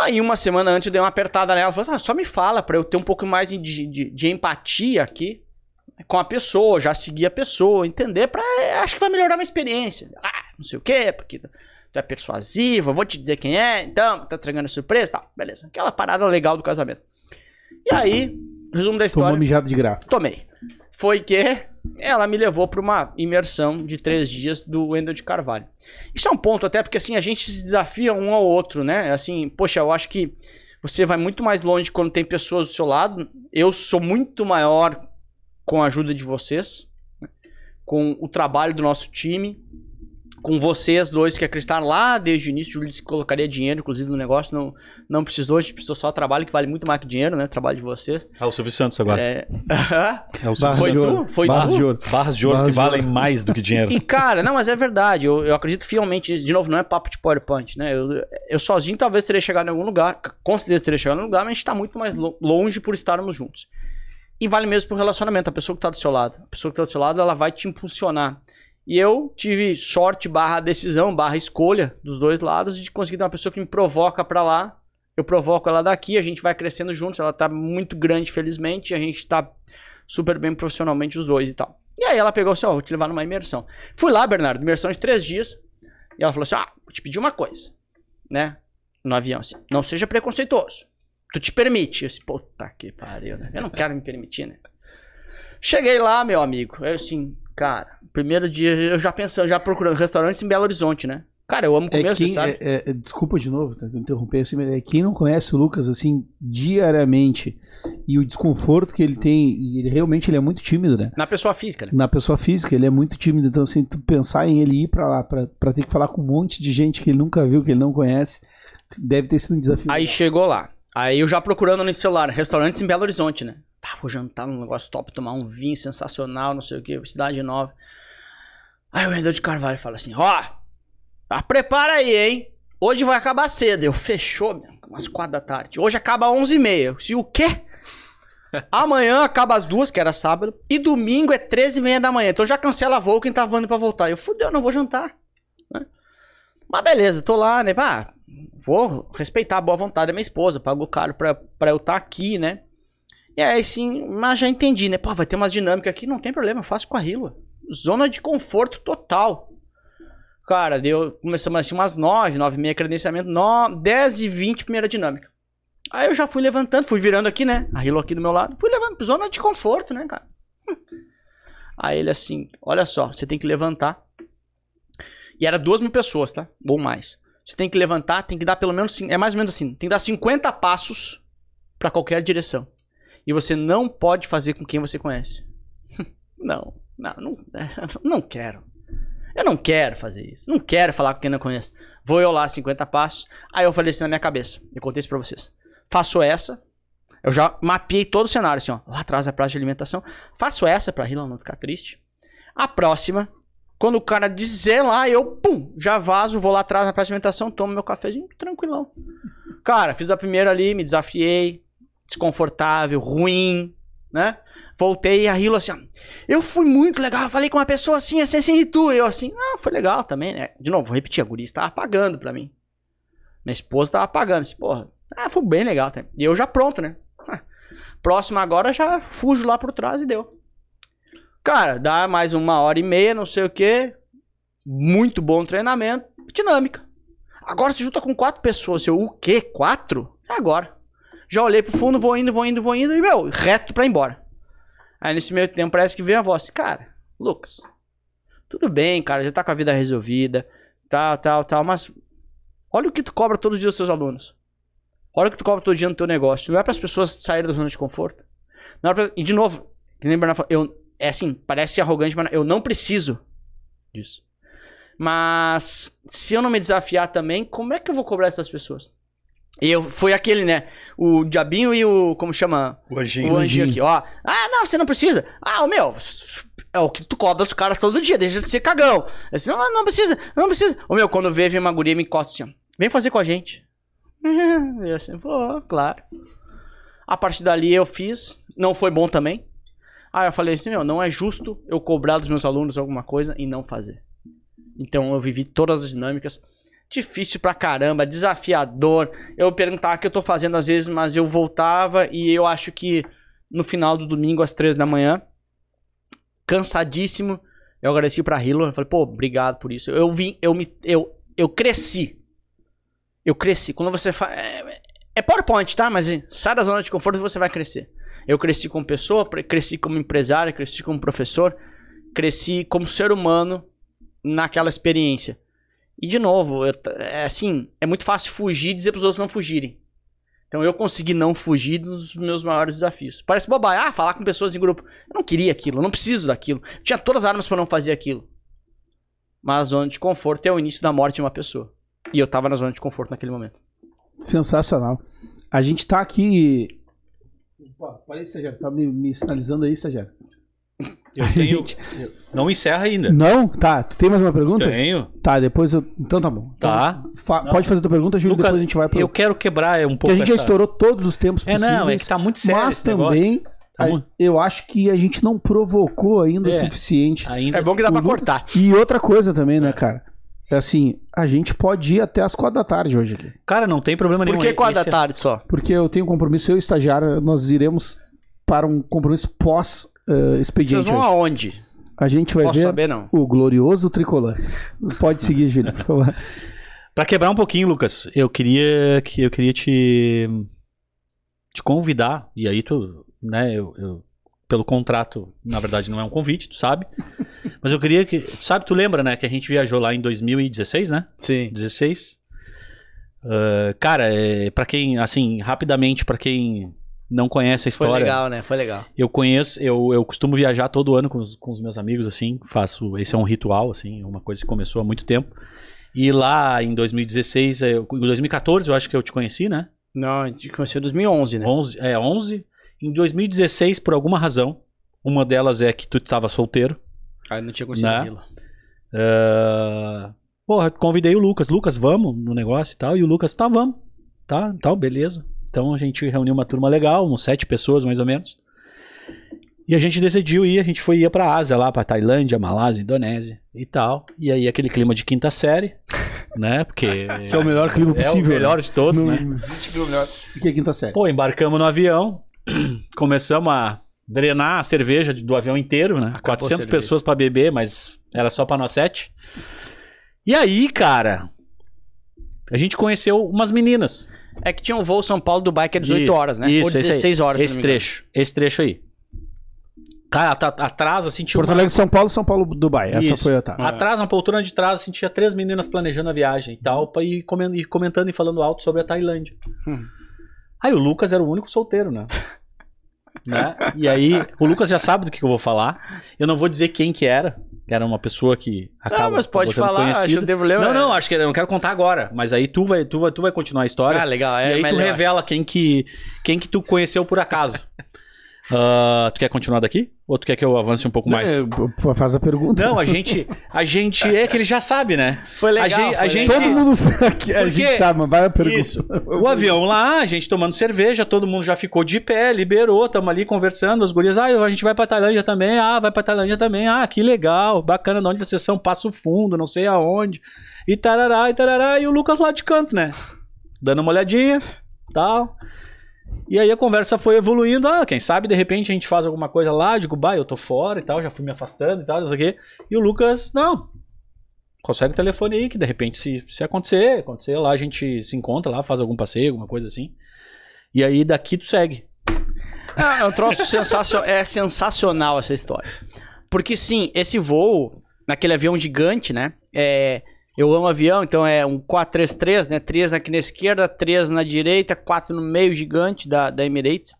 Aí uma semana antes eu dei uma apertada nela, falou, ah, só me fala pra eu ter um pouco mais de, de, de empatia aqui com a pessoa, já seguir a pessoa, entender pra. Acho que vai melhorar minha experiência. Ah, não sei o quê, porque tu é persuasiva, vou te dizer quem é, então, tá entregando surpresa, tá, beleza. Aquela parada legal do casamento. E aí, resumo da história. Tomou mijado de graça. Tomei. Foi que ela me levou para uma imersão de três dias do Wendel de Carvalho. Isso é um ponto até porque assim a gente se desafia um ao outro, né? Assim, poxa, eu acho que você vai muito mais longe quando tem pessoas do seu lado. Eu sou muito maior com a ajuda de vocês, né? com o trabalho do nosso time. Com vocês dois que acreditaram lá desde o início. O Júlio disse que colocaria dinheiro, inclusive, no negócio. Não, não precisou, a gente precisou só trabalho, que vale muito mais que dinheiro, né? O trabalho de vocês. É o Silvio Santos agora. É... É o Silvio Foi tu? Foi Barras tu? de ouro. Barras de ouro Barras que de ouro. valem mais do que dinheiro. E, cara, não, mas é verdade. Eu, eu acredito fielmente. De novo, não é papo de PowerPoint, né? Eu, eu sozinho talvez teria chegado em algum lugar, com certeza teria chegado em algum lugar, mas a gente tá muito mais lo- longe por estarmos juntos. E vale mesmo pro relacionamento, a pessoa que tá do seu lado. A pessoa que tá do seu lado, ela vai te impulsionar. E eu tive sorte barra decisão, barra escolha dos dois lados de conseguir ter uma pessoa que me provoca pra lá. Eu provoco ela daqui, a gente vai crescendo juntos. Ela tá muito grande, felizmente. E a gente tá super bem profissionalmente os dois e tal. E aí ela pegou assim, ó, vou te levar numa imersão. Fui lá, Bernardo, imersão de três dias. E ela falou assim, ah, vou te pedir uma coisa, né? No avião, assim, não seja preconceituoso. Tu te permite. Eu disse, puta que pariu, né? Eu não quero me permitir, né? Cheguei lá, meu amigo. Eu assim, cara, primeiro dia eu já pensando, já procurando restaurantes em Belo Horizonte, né? Cara, eu amo É comer, você quem, sabe? é- é- desculpa de novo, tá, interromper assim, mas é quem não conhece o Lucas assim diariamente e o desconforto que ele tem, ele realmente ele é muito tímido, né? Na pessoa física, né? Na pessoa física, ele é muito tímido, então assim, tu pensar em ele ir pra lá pra ter que falar com um monte de gente que ele nunca viu, que ele não conhece, deve ter sido um desafio. Aí chegou lá. Aí eu já procurando no celular, restaurantes em Belo Horizonte, né? Pá, vou jantar num negócio top, tomar um vinho sensacional, não sei o que, cidade nova. Aí o vendedor de Carvalho fala assim: Ó, tá, prepara aí, hein? Hoje vai acabar cedo. Eu fechou, meu, umas quatro da tarde. Hoje acaba às 11 e meia. Se o quê? Amanhã acaba às duas, que era sábado. E domingo é 13 e meia da manhã. Então já cancela voo quem tá voando pra voltar. Eu fudeu, não vou jantar. né? Mas beleza, tô lá, né? Pá, vou respeitar a boa vontade da minha esposa, pago caro pra, pra eu estar aqui, né? E aí sim, mas já entendi, né? Pô, vai ter umas dinâmicas aqui, não tem problema, eu faço com a Rila. Zona de conforto total. Cara, deu, começamos assim umas 9, 9 e meia credenciamento, 9, 10 e 20 primeira dinâmica. Aí eu já fui levantando, fui virando aqui, né? A Rilo aqui do meu lado, fui levando, zona de conforto, né, cara? Aí ele assim, olha só, você tem que levantar. E era duas mil pessoas, tá? Ou mais. Você tem que levantar, tem que dar pelo menos. É mais ou menos assim. Tem que dar 50 passos pra qualquer direção. E você não pode fazer com quem você conhece. não, não, não, não quero. Eu não quero fazer isso. Não quero falar com quem não conhece. Vou eu lá, 50 passos. Aí eu falei assim na minha cabeça. Eu contei isso pra vocês. Faço essa. Eu já mapeei todo o cenário, assim, ó. Lá atrás a praça de alimentação. Faço essa pra Hila não ficar triste. A próxima, quando o cara dizer lá, eu, pum, já vazo, vou lá atrás na praça de alimentação, tomo meu cafezinho, tranquilão. Cara, fiz a primeira ali, me desafiei, desconfortável, ruim, né? Voltei a Hilo assim, ó, eu fui muito legal, falei com uma pessoa assim, assim, assim, e tu? Eu assim, ah, foi legal também, né? De novo, vou repetir, a guria estava pagando pra mim. Minha esposa tava pagando, assim, porra, ah, foi bem legal, tá? E eu já pronto, né? Próximo agora, já fujo lá por trás e deu. Cara, dá mais uma hora e meia, não sei o que. Muito bom treinamento. Dinâmica. Agora se junta com quatro pessoas. Eu, o quê? Quatro? É agora. Já olhei pro fundo, vou indo, vou indo, vou indo. E, meu, reto pra ir embora. Aí nesse meio tempo parece que veio a voz. Cara, Lucas, tudo bem, cara. Já tá com a vida resolvida. Tal, tal, tal. Mas olha o que tu cobra todos os dias dos seus alunos. Olha o que tu cobra todo dia no teu negócio. Não é para as pessoas saírem da zona de conforto. Não é pra... E de novo, que nem o Bernardo falou, eu, é assim, parece arrogante, mas eu não preciso disso. Mas se eu não me desafiar também, como é que eu vou cobrar essas pessoas? E eu foi aquele, né? O diabinho e o. Como chama? O O anjinho. anjinho aqui, ó. Ah, não, você não precisa. Ah, o meu. É o que tu cobra dos caras todo dia, deixa de ser cagão. Eu disse, não, não precisa, não precisa. O meu, quando vê, vem uma guria e me encosta assim. Vem fazer com a gente. Eu assim, vou, claro. A partir dali eu fiz. Não foi bom também. Aí eu falei assim, meu, não é justo eu cobrar dos meus alunos alguma coisa e não fazer. Então eu vivi todas as dinâmicas. Difícil pra caramba, desafiador. Eu perguntava o que eu tô fazendo às vezes, mas eu voltava e eu acho que no final do domingo, às três da manhã, cansadíssimo, eu agradeci pra Hilo. Eu falei, pô, obrigado por isso. Eu vim, eu me. Eu, eu cresci. Eu cresci. Quando você faz. É, é PowerPoint, tá? Mas sai da zona de conforto e você vai crescer. Eu cresci como pessoa, cresci como empresário, cresci como professor, cresci como ser humano naquela experiência. E de novo, eu é assim, é muito fácil fugir e dizer pros outros não fugirem. Então eu consegui não fugir dos meus maiores desafios. Parece bobagem, ah, falar com pessoas em grupo. Eu não queria aquilo, eu não preciso daquilo. Eu tinha todas as armas para não fazer aquilo. Mas a zona de conforto é o início da morte de uma pessoa. E eu tava na zona de conforto naquele momento. Sensacional. A gente tá aqui. Opa, Parei, estagiário. Tá me, me sinalizando aí, estagiário. Eu tenho. eu- Não encerra ainda. Não? Tá. Tu tem mais uma pergunta? Tenho. Tá, depois eu. Então tá bom. Tá. Fa-. Pode fazer tua pergunta, Júlio, Lucas, depois a gente vai pro. Eu quero quebrar um pouco. Porque a gente já essa- estourou todos os tempos É, possíveis. não, é que tá muito sério. Mas também, Tá a- eu acho que a gente não provocou ainda o É. suficiente. Ainda. É bom que dá O pra cortar. E outra coisa também, É. né, cara? É assim, a gente pode ir até as quatro da tarde hoje aqui. Cara, não tem problema Por nenhum. que quatro da Esse- tarde só? Porque eu tenho um compromisso, eu e o estagiário, nós iremos para um compromisso Vocês pós-expediente vão hoje. aonde? A gente vai Posso ver saber, não? o glorioso tricolor. Pode seguir, Júlio, por favor. Pra quebrar um pouquinho, Lucas, eu queria que eu queria te te convidar e aí tu, né, eu, eu- pelo contrato, na verdade não é um convite, tu sabe? Mas eu queria que, tu sabe, tu lembra, né, que a gente viajou lá em 2016, né? Sim. 16. Ah, cara, é, para quem, assim, rapidamente pra quem não conhece a Foi história, legal, né? Foi legal. eu conheço, eu, eu costumo viajar todo ano com os, com os meus amigos, assim, faço, esse é um ritual, assim, é uma coisa que começou há muito tempo. E lá em 2016, eu- em 2014 eu acho que eu te conheci, né? Não, a gente conheceu em 2011, né? 11, é, 11. Em 2016, por alguma razão, uma delas é que tu estava solteiro. Aí Ah, não tinha conhecido Né? Ah, porra, convidei o Lucas. Lucas, vamos no negócio e tal. E o Lucas, tá, vamos. Tá, tal, beleza. Então a gente reuniu uma turma legal, uns sete pessoas mais ou menos. E a gente decidiu ir, a gente foi ia pra Ásia, lá pra Tailândia, Malásia, Indonésia e tal. E aí aquele clima de quinta série, né? Porque Que é o melhor clima é possível. o melhor né? de todos, Não né? existe clima melhor do que a quinta série. Pô, embarcamos no avião, começamos a drenar a cerveja do avião inteiro, né? 400 a cerveja. pessoas pra beber, mas era só pra nós sete. E aí, cara, a gente conheceu umas meninas. É que tinha um voo São Paulo-Dubai que é 18 Isso, horas, né? isso, Ou esse aí. 16 horas, se Esse trecho, esse trecho aí. Cara, tá- atrás, assim, tinha Porto uma- Alegre, São Paulo, São Paulo, Dubai. Essa Isso. foi a tá. Atrás, na poltrona de trás, assim, tinha três meninas planejando a viagem e tal, pra ir comen- ir comentando e falando alto sobre a Tailândia. Hum. Aí o Lucas era o único solteiro, né? Né? E aí, o Lucas já sabe do que, eu vou falar. Eu não vou dizer quem que era, que era uma pessoa que acaba Não, mas pode falar, acho que não tem problema. Não, não, acho que eu não quero contar agora, mas aí tu vai, tu vai, tu vai continuar a história. Ah, legal. e É aí tu melhor. revela quem que, quem que tu conheceu por acaso. Ah, tu quer continuar daqui? Ou tu quer que eu avance um pouco mais? É, faz a pergunta. Não, a gente, a gente é que ele já sabe, né? Foi legal. A gente- a gente-. Todo mundo sabe, que a Porque- gente sabe, mas vai a pergunta. Isso. O avião lá, a gente tomando cerveja, todo mundo já ficou de pé, liberou, tamo ali conversando, as gurias, ah, a gente vai pra Tailândia também, ah, vai pra Tailândia também, ah, que legal, bacana, de onde vocês são, Passo Fundo, não sei aonde, e tarará, e tarará, e o Lucas lá de canto, né? Dando uma olhadinha, tal. E aí a conversa foi evoluindo, ah, quem sabe de repente a gente faz alguma coisa lá, digo, bah, eu tô fora e tal, já fui me afastando e tal, não sei o quê. E o Lucas, não, consegue o telefone aí, que de repente se, se acontecer, acontecer lá, a gente se encontra lá, faz algum passeio, alguma coisa assim. E aí daqui tu segue. Ah, é um troço sensacional. É sensacional essa história. Porque sim, esse voo, naquele avião gigante, né? É, eu amo avião, então é um 433, né? Três aqui na esquerda, três na direita, quatro no meio gigante da, da Emirates.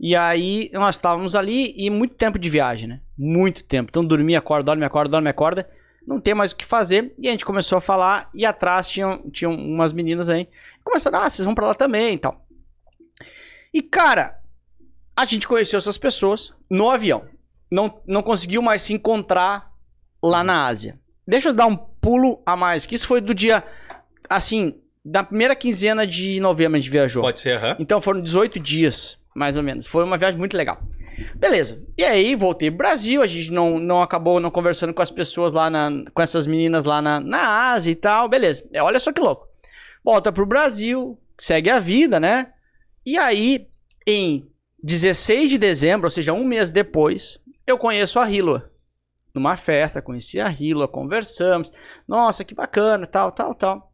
E aí nós estávamos ali e muito tempo de viagem, né? Muito tempo. Então dormia, acorda, dorme, acorda, dorme, acorda. Não tem mais o que fazer. E a gente começou a falar e atrás tinham, tinham umas meninas aí. Começaram, ah, vocês vão pra lá também e tal. E cara, a gente conheceu essas pessoas no avião. Não, não conseguiu mais se encontrar lá na Ásia. Deixa eu dar um pulo a mais, que isso foi do dia, assim, da primeira quinzena de novembro a gente viajou. Pode ser, aham. Então foram 18 dias, mais ou menos. Foi uma viagem muito legal. Beleza. E aí, voltei pro Brasil. A gente não, não acabou não conversando com as pessoas lá, na, com essas meninas lá na, na Ásia e tal. Beleza. É, olha só que louco. Volta pro Brasil, segue a vida, né? E aí, em 16 de dezembro, ou seja, um mês depois, eu conheço a Hilo. Numa festa, conheci a Hilo, conversamos. Nossa, que bacana, tal, tal, tal.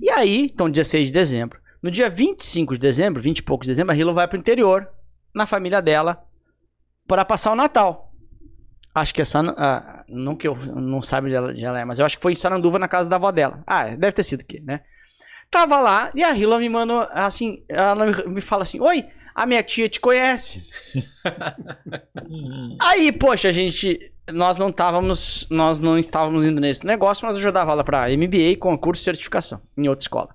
E aí, então, 16 de dezembro. No dia 25 de dezembro, 20 e poucos de dezembro, a Hilo vai pro interior, na família dela, para passar o Natal. Acho que é San... ah, não que eu não saiba onde ela, onde ela é, mas eu acho que foi em Saranduva, na casa da avó dela. Ah, deve ter sido aqui, né? Tava lá e a Hilo me mandou assim, ela me- me fala assim: "Oi, a minha tia te conhece". Aí, poxa, a gente nós não estávamos, nós não estávamos indo nesse negócio, mas eu já dava aula para MBA, concurso e certificação em outra escola.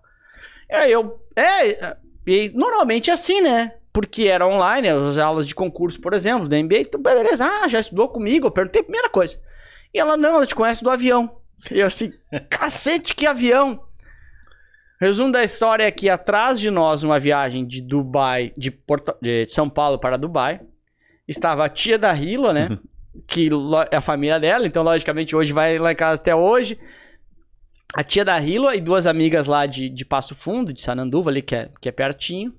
E aí eu, é, e normalmente é assim, né? Porque era online, as aulas de concurso, por exemplo, da MBA, tu, beleza, ah, já estudou comigo, eu perguntei a primeira coisa. E ela, não, ela te conhece do avião. E eu assim, cacete, que avião! Resumo da história é que atrás de nós, uma viagem de Dubai, de, Porto, de São Paulo para Dubai, estava a tia da Hila, né? que é a família dela, então logicamente hoje vai lá em casa até hoje. A tia da Hila e duas amigas lá de, de Passo Fundo, de Sananduva ali, que é, que é pertinho.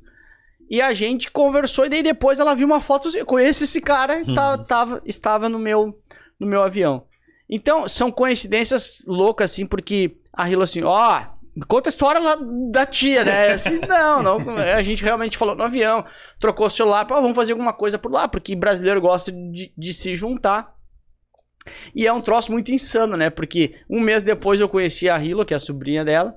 E a gente conversou e daí depois ela viu uma foto, eu conheço esse cara, e tá- tava, estava no meu, no meu avião. Então, são coincidências loucas, assim, porque a Hila assim, ó, conta a história lá da tia, né? Assim, não, não, a gente realmente falou no avião, trocou o celular, pô, vamos fazer alguma coisa por lá, porque brasileiro gosta de, de se juntar. E é um troço muito insano, né? Porque um mês depois eu conheci a Hilo, que é a sobrinha dela,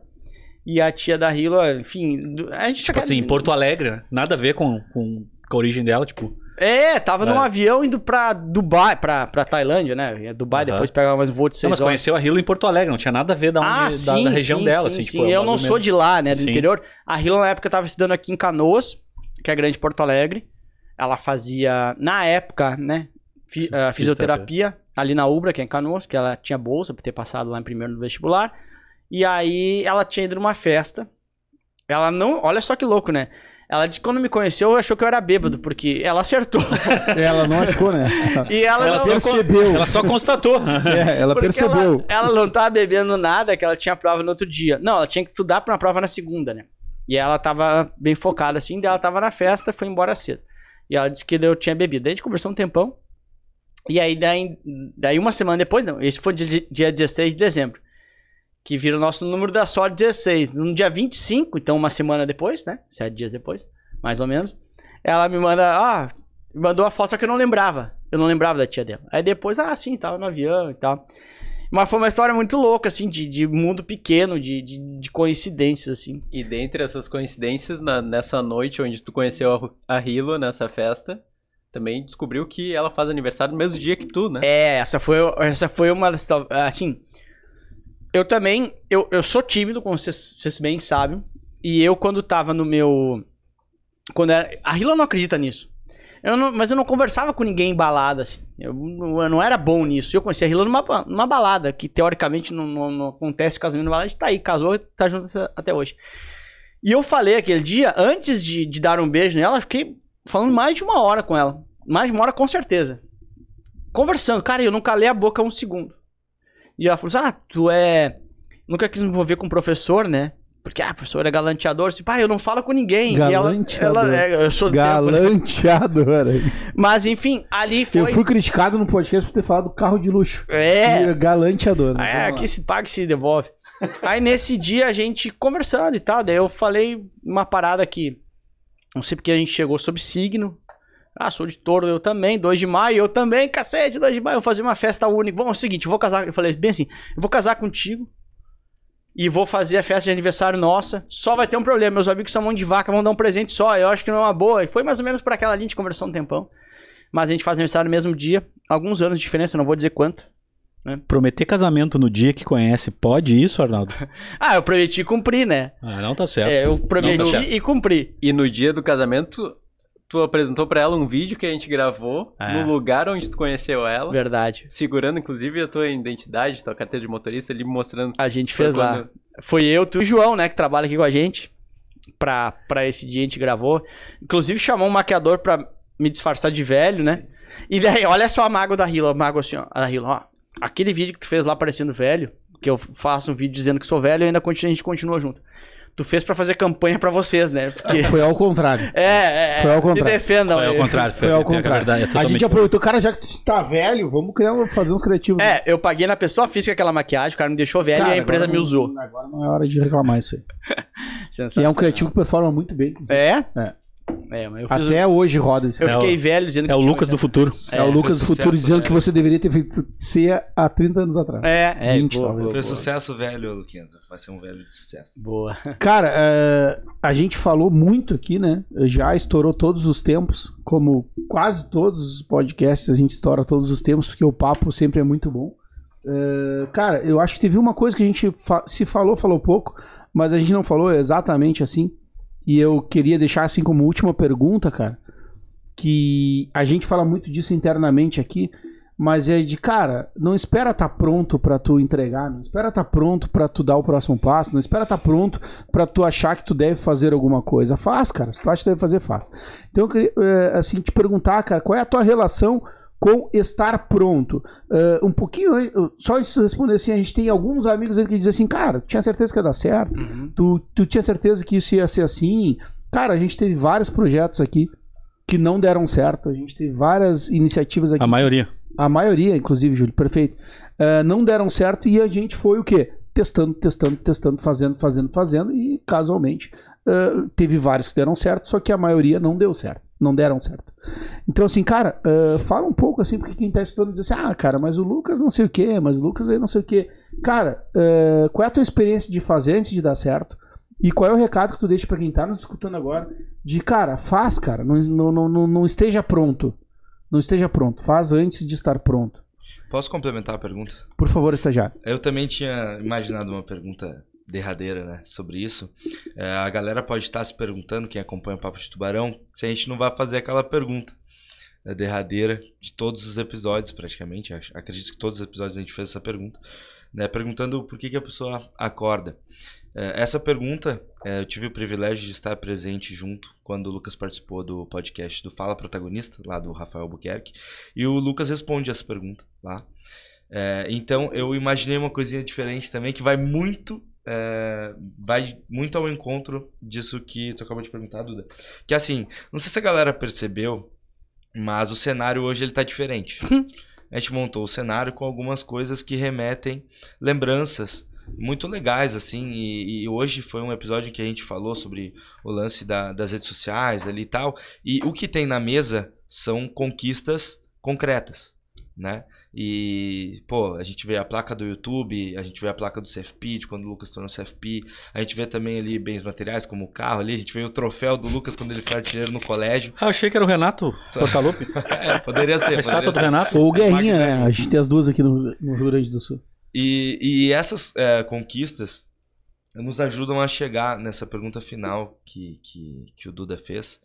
e a tia da Hilo, enfim, a gente Tipo assim, em Porto Alegre, né? Nada a ver com, com, com a origem dela, tipo. É, tava É. num avião indo pra Dubai, pra, pra Tailândia, né? Dubai, Aham. depois pegava mais um voo de Não, seis mas horas. conheceu a Hilo em Porto Alegre, não tinha nada a ver da, onde, Ah, da, sim, da região sim, dela, sim, assim, sim. tipo. é eu não ou sou de lá, né, do Sim. interior. A Hilo na época tava estudando aqui em Canoas, que é grande Porto Alegre. Ela fazia, na época, né, fi- ah, fisioterapia ali na Ubra, que é em Canoas, que ela tinha bolsa por ter passado lá em primeiro no vestibular. E aí ela tinha ido numa festa. Ela não, olha só que louco, né? Ela disse que quando me conheceu, achou que eu era bêbado, porque ela acertou. Ela não achou, né? e ela, Ela não, só percebeu. Ela só constatou. É, ela Porque percebeu. Ela, ela não tava bebendo nada, que ela tinha prova no outro dia. Não, ela tinha que estudar pra uma prova na segunda, né? E ela tava bem focada assim, daí ela tava na festa, foi embora cedo. E ela disse que eu tinha bebido. Daí a gente conversou um tempão. E aí, daí, daí uma semana depois, não, esse foi dia, dia 16 de dezembro. Que vira o nosso número da sorte 16. No dia 25, então uma semana depois, né? Sete dias depois, mais ou menos. Ela me manda, ah, me mandou a foto, só que eu não lembrava. Eu não lembrava da tia dela. Aí depois, ah, sim, tava no avião e tal. Mas foi uma história muito louca, assim, de, de mundo pequeno, de, de, de coincidências, assim. E dentre essas coincidências, na- nessa noite onde tu conheceu a, a Hilo, nessa festa, também descobriu que ela faz aniversário no mesmo dia que tu, né? É, essa foi, essa foi uma Assim. Eu também. Eu, eu sou tímido, como vocês, bem sabem. E eu, quando tava no meu. Quando era, a Hila não acredita nisso. Eu não- mas eu não conversava com ninguém em balada. assim. Eu, não- eu não era bom nisso. Eu conheci a Hila numa, numa balada, que teoricamente não, não, não acontece casamento numa balada. A gente tá aí, casou, tá junto até hoje. E eu falei aquele dia, antes de, de dar um beijo nela, fiquei falando mais de uma hora com ela. Mais de uma hora, com certeza conversando. Cara, eu não calei a boca um segundo. E ela falou assim: Ah, tu é. Nunca quis me envolver com professor, né? Porque, ah, professor é galanteador. Assim, pai, eu não falo com ninguém. E ela- Galanteador. Ela, é, eu sou do tempo, né? Galanteador. Mas, enfim, ali foi. Eu fui criticado no podcast por ter falado carro de luxo. É. E Galanteador. mas É, aqui se paga e se devolve. Aí nesse dia a gente conversando e tal, daí eu falei uma parada que. Não sei porque a gente chegou sobre signo. Ah, sou de touro, eu também. 2 de maio, eu também. Cacete, 2 de maio, eu vou fazer uma festa única. Vamos, é o seguinte, eu vou casar. Eu falei bem assim: eu vou casar contigo. E vou fazer a festa de aniversário nossa. Só vai ter um problema. Meus amigos são mão de vaca, vão dar um presente só. Eu acho que não é uma boa. E foi mais ou menos por aquela linha, a gente conversou um tempão. Mas a gente faz aniversário no mesmo dia. Alguns anos de diferença, não vou dizer quanto. Prometer casamento no dia que conhece, pode isso, Arnaldo? Ah, eu prometi cumprir, né? Ah, não tá certo. É, eu tá prometi certo. e cumpri. E no dia do casamento, tu apresentou pra ela um vídeo que a gente gravou É. no lugar onde tu conheceu ela. Verdade. Segurando, inclusive, a tua identidade, tua carteira de motorista ali, mostrando. A gente fez lá. quando- Foi eu, tu e o João, né, que trabalha aqui com a gente. Pra, pra esse dia a gente gravou. Inclusive chamou um maquiador pra me disfarçar de velho, né? E daí, olha só a mágoa da Hila. A mágoa assim, ó. A Hila, ó. Aquele vídeo que tu fez lá parecendo velho, que eu faço um vídeo dizendo que sou velho e ainda continua, a gente continua junto. Tu fez pra fazer campanha pra vocês, né? Porque. Foi ao contrário. É, é, Foi ao Me contrário. defendam. Foi ao contrário. Foi ao é contrário. verdade, é a gente aproveitou, cara, já que tu tá velho, vamos criar, fazer uns criativos. É, eu paguei na pessoa física aquela maquiagem, o cara me deixou velho Cara, e a empresa me não- usou. Agora não é hora de reclamar isso aí. E é um Sensacional. criativo que performa muito bem. inclusive. É? É. É, mas eu, fiz Até hoje roda isso. eu É fiquei o- velho dizendo É o tinha Lucas do 80. futuro. É, o Lucas do futuro dizendo né? que você deveria ter feito ceia há 30 anos atrás. É, é. 20 boa, talvez. boa, Foi boa. sucesso velho, Luquinhas. Vai ser um velho de sucesso. Boa. Cara, é, a gente falou muito aqui, né? Já estourou todos os tempos, como quase todos os podcasts a gente estoura todos os tempos, porque o papo sempre é muito bom. É, cara, eu acho que teve uma coisa que a gente fa- se falou, falou pouco, mas a gente não falou exatamente assim. E eu queria deixar assim como última pergunta, cara, que a gente fala muito disso internamente aqui, mas é de, cara, não espera estar pronto pra tu entregar, não espera estar pronto pra tu dar o próximo passo, não espera estar pronto pra tu achar que tu deve fazer alguma coisa. Faz, cara. Se tu acha que deve fazer, faz. Então eu queria, é, assim, te perguntar, cara, qual é a tua relação com estar pronto? É, um pouquinho, só tu responder assim, a gente tem alguns amigos aí que dizem assim, cara, tinha certeza que ia dar certo, Uhum. tu, tu tinha certeza que isso ia ser assim. Cara, a gente teve vários projetos aqui que não deram certo, a gente teve várias iniciativas aqui A maioria. a maioria, inclusive, Júlio, perfeito. Eh, não deram certo e a gente foi o quê? Testando, testando, testando, fazendo, fazendo, fazendo e casualmente eh, teve vários que deram certo, só que a maioria não deu certo, não deram certo. Então, assim, cara, eh, fala um pouco assim, porque quem tá estudando diz assim, ah, cara, mas o Lucas não sei o quê, mas o Lucas aí não sei o quê. Cara, eh, qual é a tua experiência de fazer antes de dar certo? E qual é o recado que tu deixa pra quem tá nos escutando agora? De, cara, faz, cara, não, não, não, não esteja pronto. Não esteja pronto. Faz antes de estar pronto. Posso complementar a pergunta? Por favor, estagiário. Eu também tinha imaginado uma pergunta derradeira, né, sobre isso. É, a galera pode estar se perguntando, quem acompanha o Papo de Tubarão, se a gente não vai fazer aquela pergunta é, derradeira de todos os episódios, praticamente. Acredito que todos os episódios a gente fez essa pergunta, né, perguntando por que, que a pessoa acorda. É, essa pergunta, é, eu tive o privilégio de estar presente junto quando o Lucas participou do podcast do Fala Protagonista, lá do Rafael Buquerque, e o Lucas responde essa pergunta lá. É, então eu imaginei uma coisinha diferente também que vai muito é, vai muito ao encontro disso que tu acabou de perguntar, Duda. Que assim, não sei se a galera percebeu, mas o cenário hoje ele tá diferente. A gente montou o cenário com algumas coisas que remetem lembranças muito legais assim e, e hoje foi um episódio que a gente falou sobre o lance da- das redes sociais ali e tal e o que tem na mesa são conquistas concretas né e, pô, a gente vê a placa do YouTube, a gente vê a placa do CFP, de quando o Lucas tornou CFP. A gente vê também ali bens materiais, como o carro ali. A gente vê o troféu do Lucas quando ele foi artilheiro no colégio. Ah, eu achei que era o Renato Portaluppi. É, poderia ser. A poderia estátua do. Renato. Ou Guerrinha, né? A gente tem as duas aqui no, no Rio Grande do Sul. E, e essas é, conquistas nos ajudam a chegar nessa pergunta final que, que, que o Duda fez.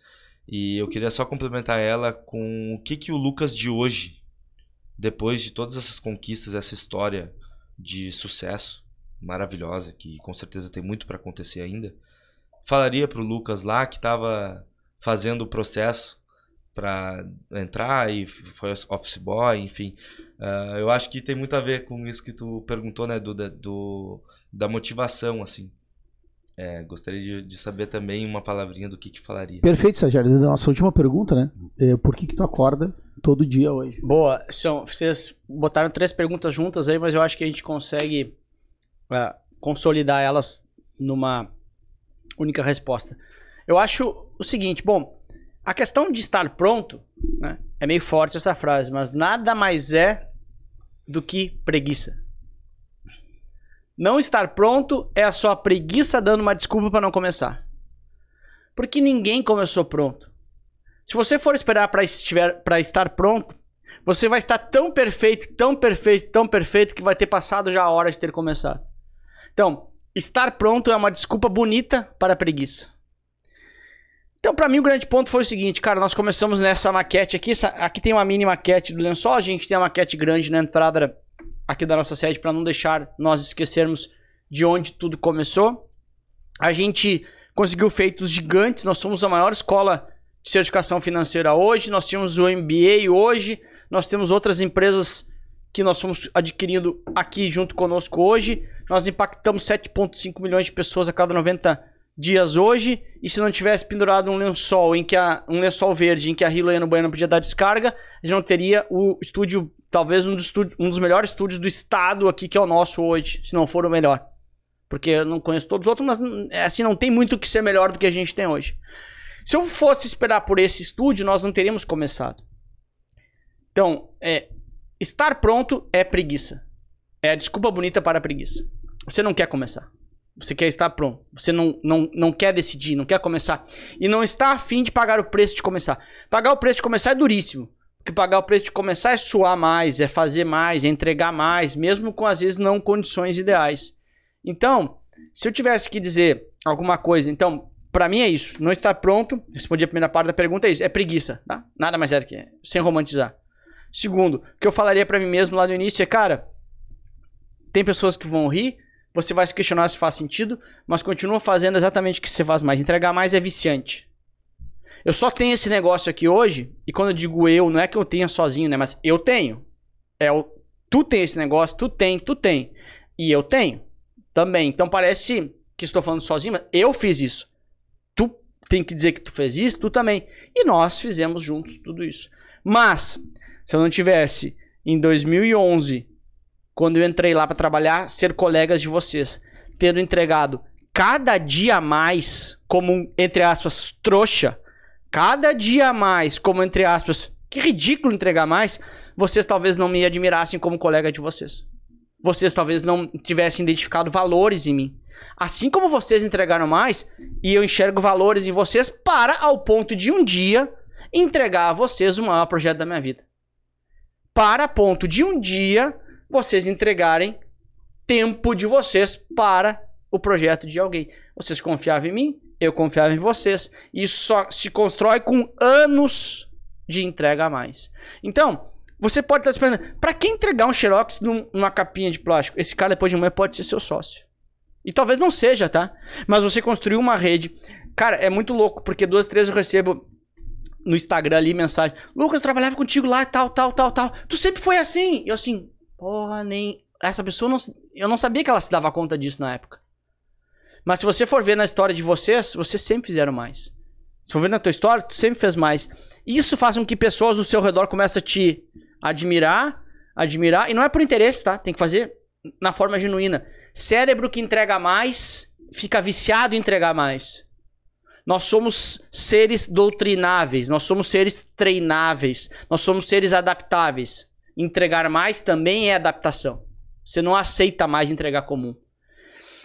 E eu queria só complementar ela com o que, que o Lucas de hoje, depois de todas essas conquistas, essa história de sucesso maravilhosa, que com certeza tem muito para acontecer ainda, falaria pro Lucas lá que estava fazendo o processo para entrar e foi office boy, enfim. Ah, eu acho que tem muito a ver com isso que tu perguntou, né, Duda, do, da motivação, assim. É, gostaria de, de saber também uma palavrinha do que que falaria. Perfeito, estagiário. Nossa última pergunta, né? É, por que que tu acorda todo dia hoje? Boa. São, vocês botaram três perguntas juntas aí, mas eu acho que a gente consegue é, consolidar elas numa única resposta. Eu acho o seguinte, bom, a questão de estar pronto, né, é meio forte essa frase, mas nada mais é do que preguiça. Não estar pronto é a sua preguiça dando uma desculpa para não começar. Porque ninguém começou pronto. Se você for esperar para estar pronto, você vai estar tão perfeito, tão perfeito, tão perfeito que vai ter passado já a hora de ter começado. Então, estar pronto é uma desculpa bonita para a preguiça. Então, para mim, o grande ponto foi o seguinte, cara, nós começamos nessa maquete aqui, essa- aqui tem uma mini maquete do lençol, a gente tem a maquete grande na entrada aqui da nossa sede para não deixar nós esquecermos de onde tudo começou. A gente conseguiu feitos gigantes, nós somos a maior escola certificação financeira hoje, nós tínhamos o MBA hoje, nós temos outras empresas que nós fomos adquirindo aqui junto conosco hoje. Nós impactamos 7,5 milhões de pessoas a cada 90 dias hoje. E se não tivesse pendurado um lençol em que a, um lençol verde em que a Hilo no banheiro não podia dar descarga, a gente não teria o estúdio, talvez um dos, estúdio- um dos melhores estúdios do estado aqui, que é o nosso hoje, se não for o melhor. Porque eu não conheço todos os outros, mas é assim, não tem muito o que ser melhor do que a gente tem hoje. Se eu fosse esperar por esse estúdio, nós não teríamos começado. Então, é, estar pronto é preguiça. É a desculpa bonita para a preguiça. Você não quer começar. Você quer estar pronto. Você não, não, não quer decidir, não quer começar. E não está afim de pagar o preço de começar. Pagar o preço de começar é duríssimo. Porque pagar o preço de começar é suar mais, é fazer mais, é entregar mais, mesmo com às vezes não condições ideais. Então, se eu tivesse que dizer alguma coisa, então, para mim é isso. Não estar pronto, respondi a primeira parte da pergunta, é isso. É preguiça, tá? Nada mais é que sem romantizar. Segundo, o que eu falaria para mim mesmo lá no início é, cara, tem pessoas que vão rir, você vai se questionar se faz sentido, mas continua fazendo exatamente o que você faz mais. Entregar mais é viciante. Eu só tenho esse negócio aqui hoje, e quando eu digo eu, não é que eu tenha sozinho, né? Mas eu tenho. É o, tu tem esse negócio, tu tem, tu tem. E eu tenho também. Então parece que estou falando sozinho, mas eu fiz isso. Tem que dizer que tu fez isso, tu também. E nós fizemos juntos tudo isso. Mas, se eu não tivesse em 2011 quando eu entrei lá para trabalhar, ser colegas de vocês, tendo entregado cada dia mais como um, entre aspas, trouxa, cada dia mais como, entre aspas, que ridículo entregar mais, vocês talvez não me admirassem como colega de vocês. Vocês talvez não tivessem identificado valores em mim. Assim como vocês entregaram mais, e eu enxergo valores em vocês para ao ponto de um dia entregar a vocês o maior projeto da minha vida. Para a ponto de um dia vocês entregarem tempo de vocês para o projeto de alguém. Vocês confiavam em mim, eu confiava em vocês. Isso só se constrói com anos de entrega a mais. Então, você pode estar esperando. Para quem entregar um Xerox numa capinha de plástico? Esse cara depois de manhã pode ser seu sócio. E talvez não seja, tá? Mas você construiu uma rede. Cara, é muito louco, porque duas, três eu recebo no Instagram ali mensagem. Lucas, eu trabalhava contigo lá, tal, tal, tal, tal. Tu sempre foi assim. E eu assim, Porra, nem. Essa pessoa não. Eu não sabia que ela se dava conta disso na época. Mas se você for ver na história de vocês, vocês sempre fizeram mais. Se for ver na tua história, tu sempre fez mais. Isso faz com que pessoas do seu redor comecem a te admirar, admirar. E não é por interesse, tá? Tem que fazer na forma genuína. Cérebro que entrega mais, fica viciado em entregar mais. Nós somos seres doutrináveis, nós somos seres treináveis, nós somos seres adaptáveis. Entregar mais também é adaptação. Você não aceita mais entregar comum.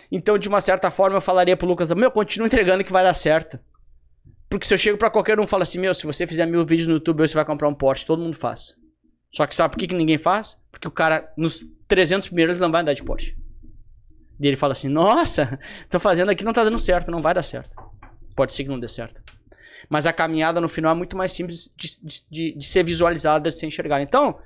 Então, de uma certa forma, eu falaria pro Lucas: Meu, continua entregando que vai dar certo. Porque se eu chego para qualquer um e falo assim: Meu, se você fizer mil vídeos no YouTube, você vai comprar um Porsche. Todo mundo faz. Só que sabe por que, que ninguém faz? Porque o cara, nos 300 primeiros, não vai andar de Porsche. E ele fala assim: Nossa, tô fazendo aqui, não tá dando certo, não vai dar certo. Pode ser que não dê certo. Mas a caminhada no final é muito mais simples de, de, de, ser visualizada, de ser enxergada. Então,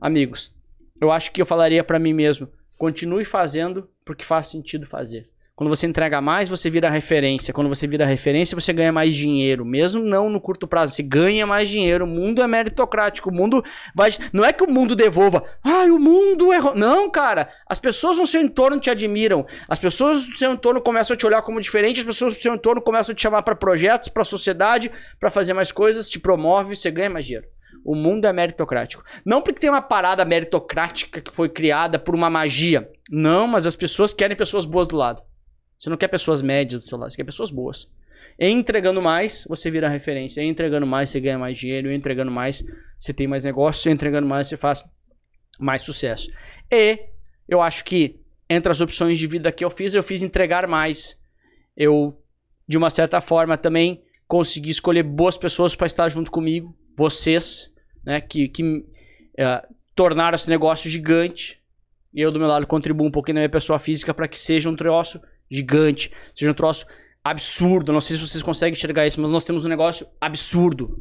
amigos, eu acho que eu falaria para mim mesmo: continue fazendo porque faz sentido fazer. Quando você entrega mais, você vira referência. Quando você vira referência, você ganha mais dinheiro. Mesmo não no curto prazo, você ganha mais dinheiro. O mundo é meritocrático. O mundo vai. Não é que o mundo devolva. Ai, o mundo é. Não, cara. As pessoas no seu entorno te admiram. As pessoas no seu entorno começam a te olhar como diferente. As pessoas no seu entorno começam a te chamar para projetos, para sociedade, para fazer mais coisas. Te promove, você ganha mais dinheiro. O mundo é meritocrático. Não porque tem uma parada meritocrática que foi criada por uma magia. Não, mas as pessoas querem pessoas boas do lado. Você não quer pessoas médias do seu lado, você quer pessoas boas. entregando mais, você vira referência. entregando mais, você ganha mais dinheiro. entregando mais, você tem mais negócio. entregando mais, você faz mais sucesso. E eu acho que entre as opções de vida que eu fiz, eu fiz entregar mais. Eu, de uma certa forma, também consegui escolher boas pessoas para estar junto comigo vocês, né, que, que é, tornaram esse negócio gigante. E eu, do meu lado, contribuo um pouquinho na minha pessoa física para que seja um troço gigante, seja um troço absurdo. Não sei se vocês conseguem enxergar isso, mas nós temos um negócio absurdo.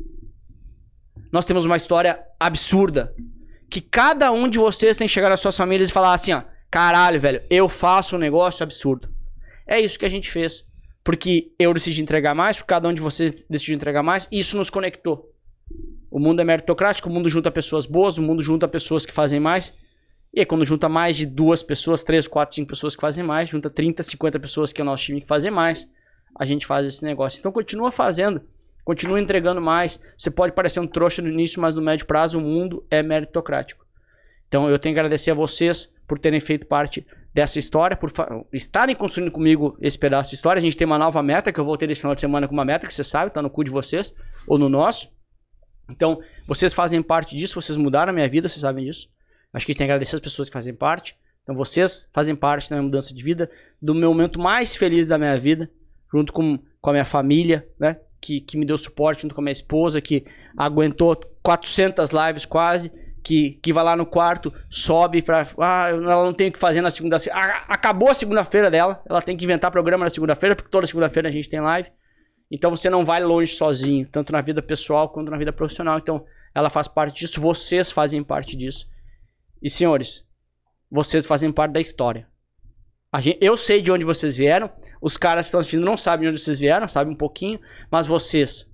Nós temos uma história absurda. Que cada um de vocês tem que chegar nas suas famílias e falar assim, ó. Caralho, velho, eu faço um negócio absurdo. É isso que a gente fez. Porque eu decidi entregar mais, porque cada um de vocês decidiu entregar mais, e isso nos conectou. O mundo é meritocrático, o mundo junta pessoas boas, o mundo junta pessoas que fazem mais. E aí, quando junta mais de duas pessoas, três, quatro, cinco pessoas que fazem mais, junta 30, 50 pessoas que é o nosso time que fazem mais, a gente faz esse negócio. Então, continua fazendo, continua entregando mais. Você pode parecer um trouxa no início, mas no médio prazo o mundo é meritocrático. Então, eu tenho que agradecer a vocês por terem feito parte dessa história, por estarem construindo comigo esse pedaço de história. A gente tem uma nova meta, que eu voltei esse final de semana com uma meta que vocês sabem, tá no cu de vocês, ou no nosso. Então, vocês fazem parte disso, vocês mudaram a minha vida, vocês sabem disso. Acho que a gente tem que agradecer as pessoas que fazem parte. Então, vocês fazem parte da minha mudança de vida, do meu momento mais feliz da minha vida, junto com, com a minha família, né? Que, que me deu suporte, junto com a minha esposa, que aguentou 400 lives quase, que, que vai lá no quarto, sobe pra. Ah, ela não tem o que fazer na segunda-feira. Acabou a segunda-feira dela, ela tem que inventar programa na segunda-feira, porque toda segunda-feira a gente tem live. Então você não vai longe sozinho, tanto na vida pessoal quanto na vida profissional. Então ela faz parte disso, vocês fazem parte disso. E senhores, vocês fazem parte da história. Gente- eu sei de onde vocês vieram, os caras que estão assistindo não sabem de onde vocês vieram, sabem um pouquinho, mas vocês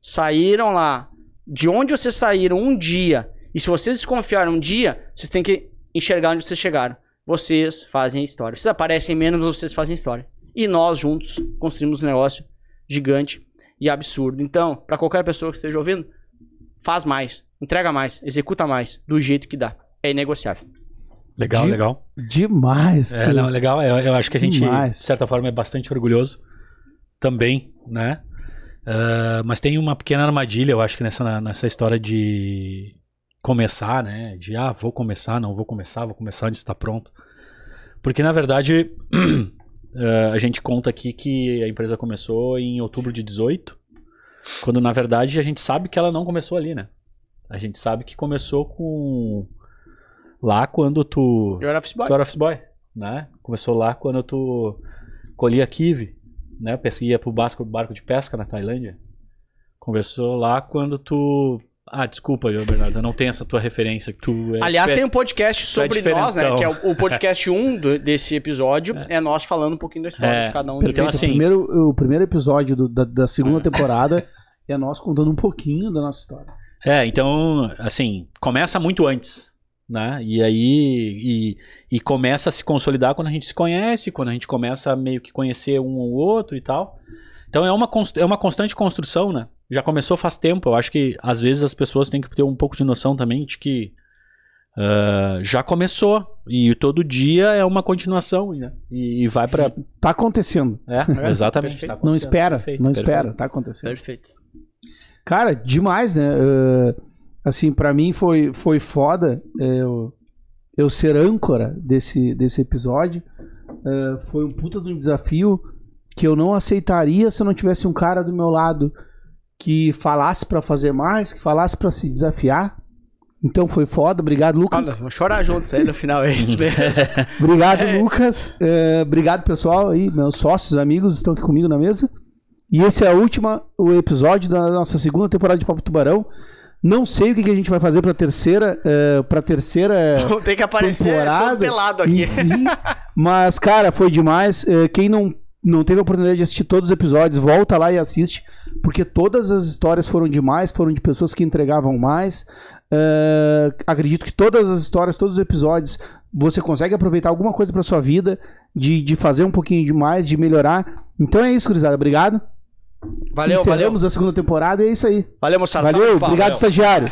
saíram lá, de onde vocês saíram um dia, e se vocês desconfiaram um dia, vocês têm que enxergar onde vocês chegaram. Vocês fazem história. Vocês aparecem menos, mas vocês fazem história. E nós juntos construímos um negócio gigante e absurdo. Então, para qualquer pessoa que esteja ouvindo, faz mais, entrega mais, executa mais, do jeito que dá. É inegociável. Legal, De- legal. Demais. É, não, legal. Eu, eu acho que a gente, Demais. de certa forma, é bastante orgulhoso também, né? Ah, mas tem uma pequena armadilha, eu acho que nessa, nessa história de começar, né? De, ah, vou começar, não vou começar, vou começar antes de estar pronto. Porque, na verdade, ah, a gente conta aqui que a empresa começou em outubro de 18, quando, na verdade, a gente sabe que ela não começou ali, né? A gente sabe que começou com... Lá quando tu... Eu era office boy. Tu era office boy, né? Começou lá quando tu colhia kiwi, né? Pes- Ia pro barco, barco de pesca na Tailândia. Começou lá quando tu... Ah, desculpa, Bernardo, eu não tenho essa tua referência. Que tu é Aliás, tem um podcast sobre diferentão. nós, né? Que é o, o podcast 1 do- desse episódio. É. nós falando um pouquinho da história É, de cada um. Perfeito. Então, assim- o, primeiro, o primeiro episódio do- da, da segunda temporada é nós contando um pouquinho da nossa história. É, então, assim, começa muito antes, né? E aí, e, e começa a se consolidar quando a gente se conhece, quando a gente começa a meio que conhecer um ou outro e tal. Então é uma, é uma constante construção, né? Já começou faz tempo. Eu acho que às vezes as pessoas têm que ter um pouco de noção também de que ah, já começou e todo dia é uma continuação, né? E, e vai pra. Tá acontecendo. É, exatamente. Perfeito. tá Não acontecendo. espera. Perfeito, não perfeito. espera. Tá acontecendo. Perfeito. Cara, demais, né? Eh, assim, pra mim foi, foi foda eh, eu, eu ser âncora desse, desse episódio. Eh, foi um puta de um desafio que eu não aceitaria se eu não tivesse um cara do meu lado que falasse pra fazer mais, que falasse pra se desafiar. Então foi foda. Obrigado, Lucas. Olha, vamos chorar juntos aí no final, é isso mesmo. Obrigado, Lucas. Eh, obrigado, pessoal aí, meus sócios, amigos estão aqui comigo na mesa. E esse é a última, o episódio da nossa segunda temporada de Papo Tubarão. Não sei o que, que a gente vai fazer pra terceira, eh, pra terceira Vou ter que aparecer temporada. todo pelado aqui. Enfim, mas, cara, foi demais. Eh, Quem não, não teve a oportunidade de assistir todos os episódios, volta lá e assiste, porque todas as histórias foram demais, foram de pessoas que entregavam mais. Eh, acredito que todas as histórias, todos os episódios, você consegue aproveitar alguma coisa pra sua vida, de, de fazer um pouquinho de mais, de melhorar. Então é isso, gurizada. Obrigado. Valeu, valeu. Encerramos a segunda temporada e é isso aí. Valeu, moçada. Valeu, obrigado, estagiário.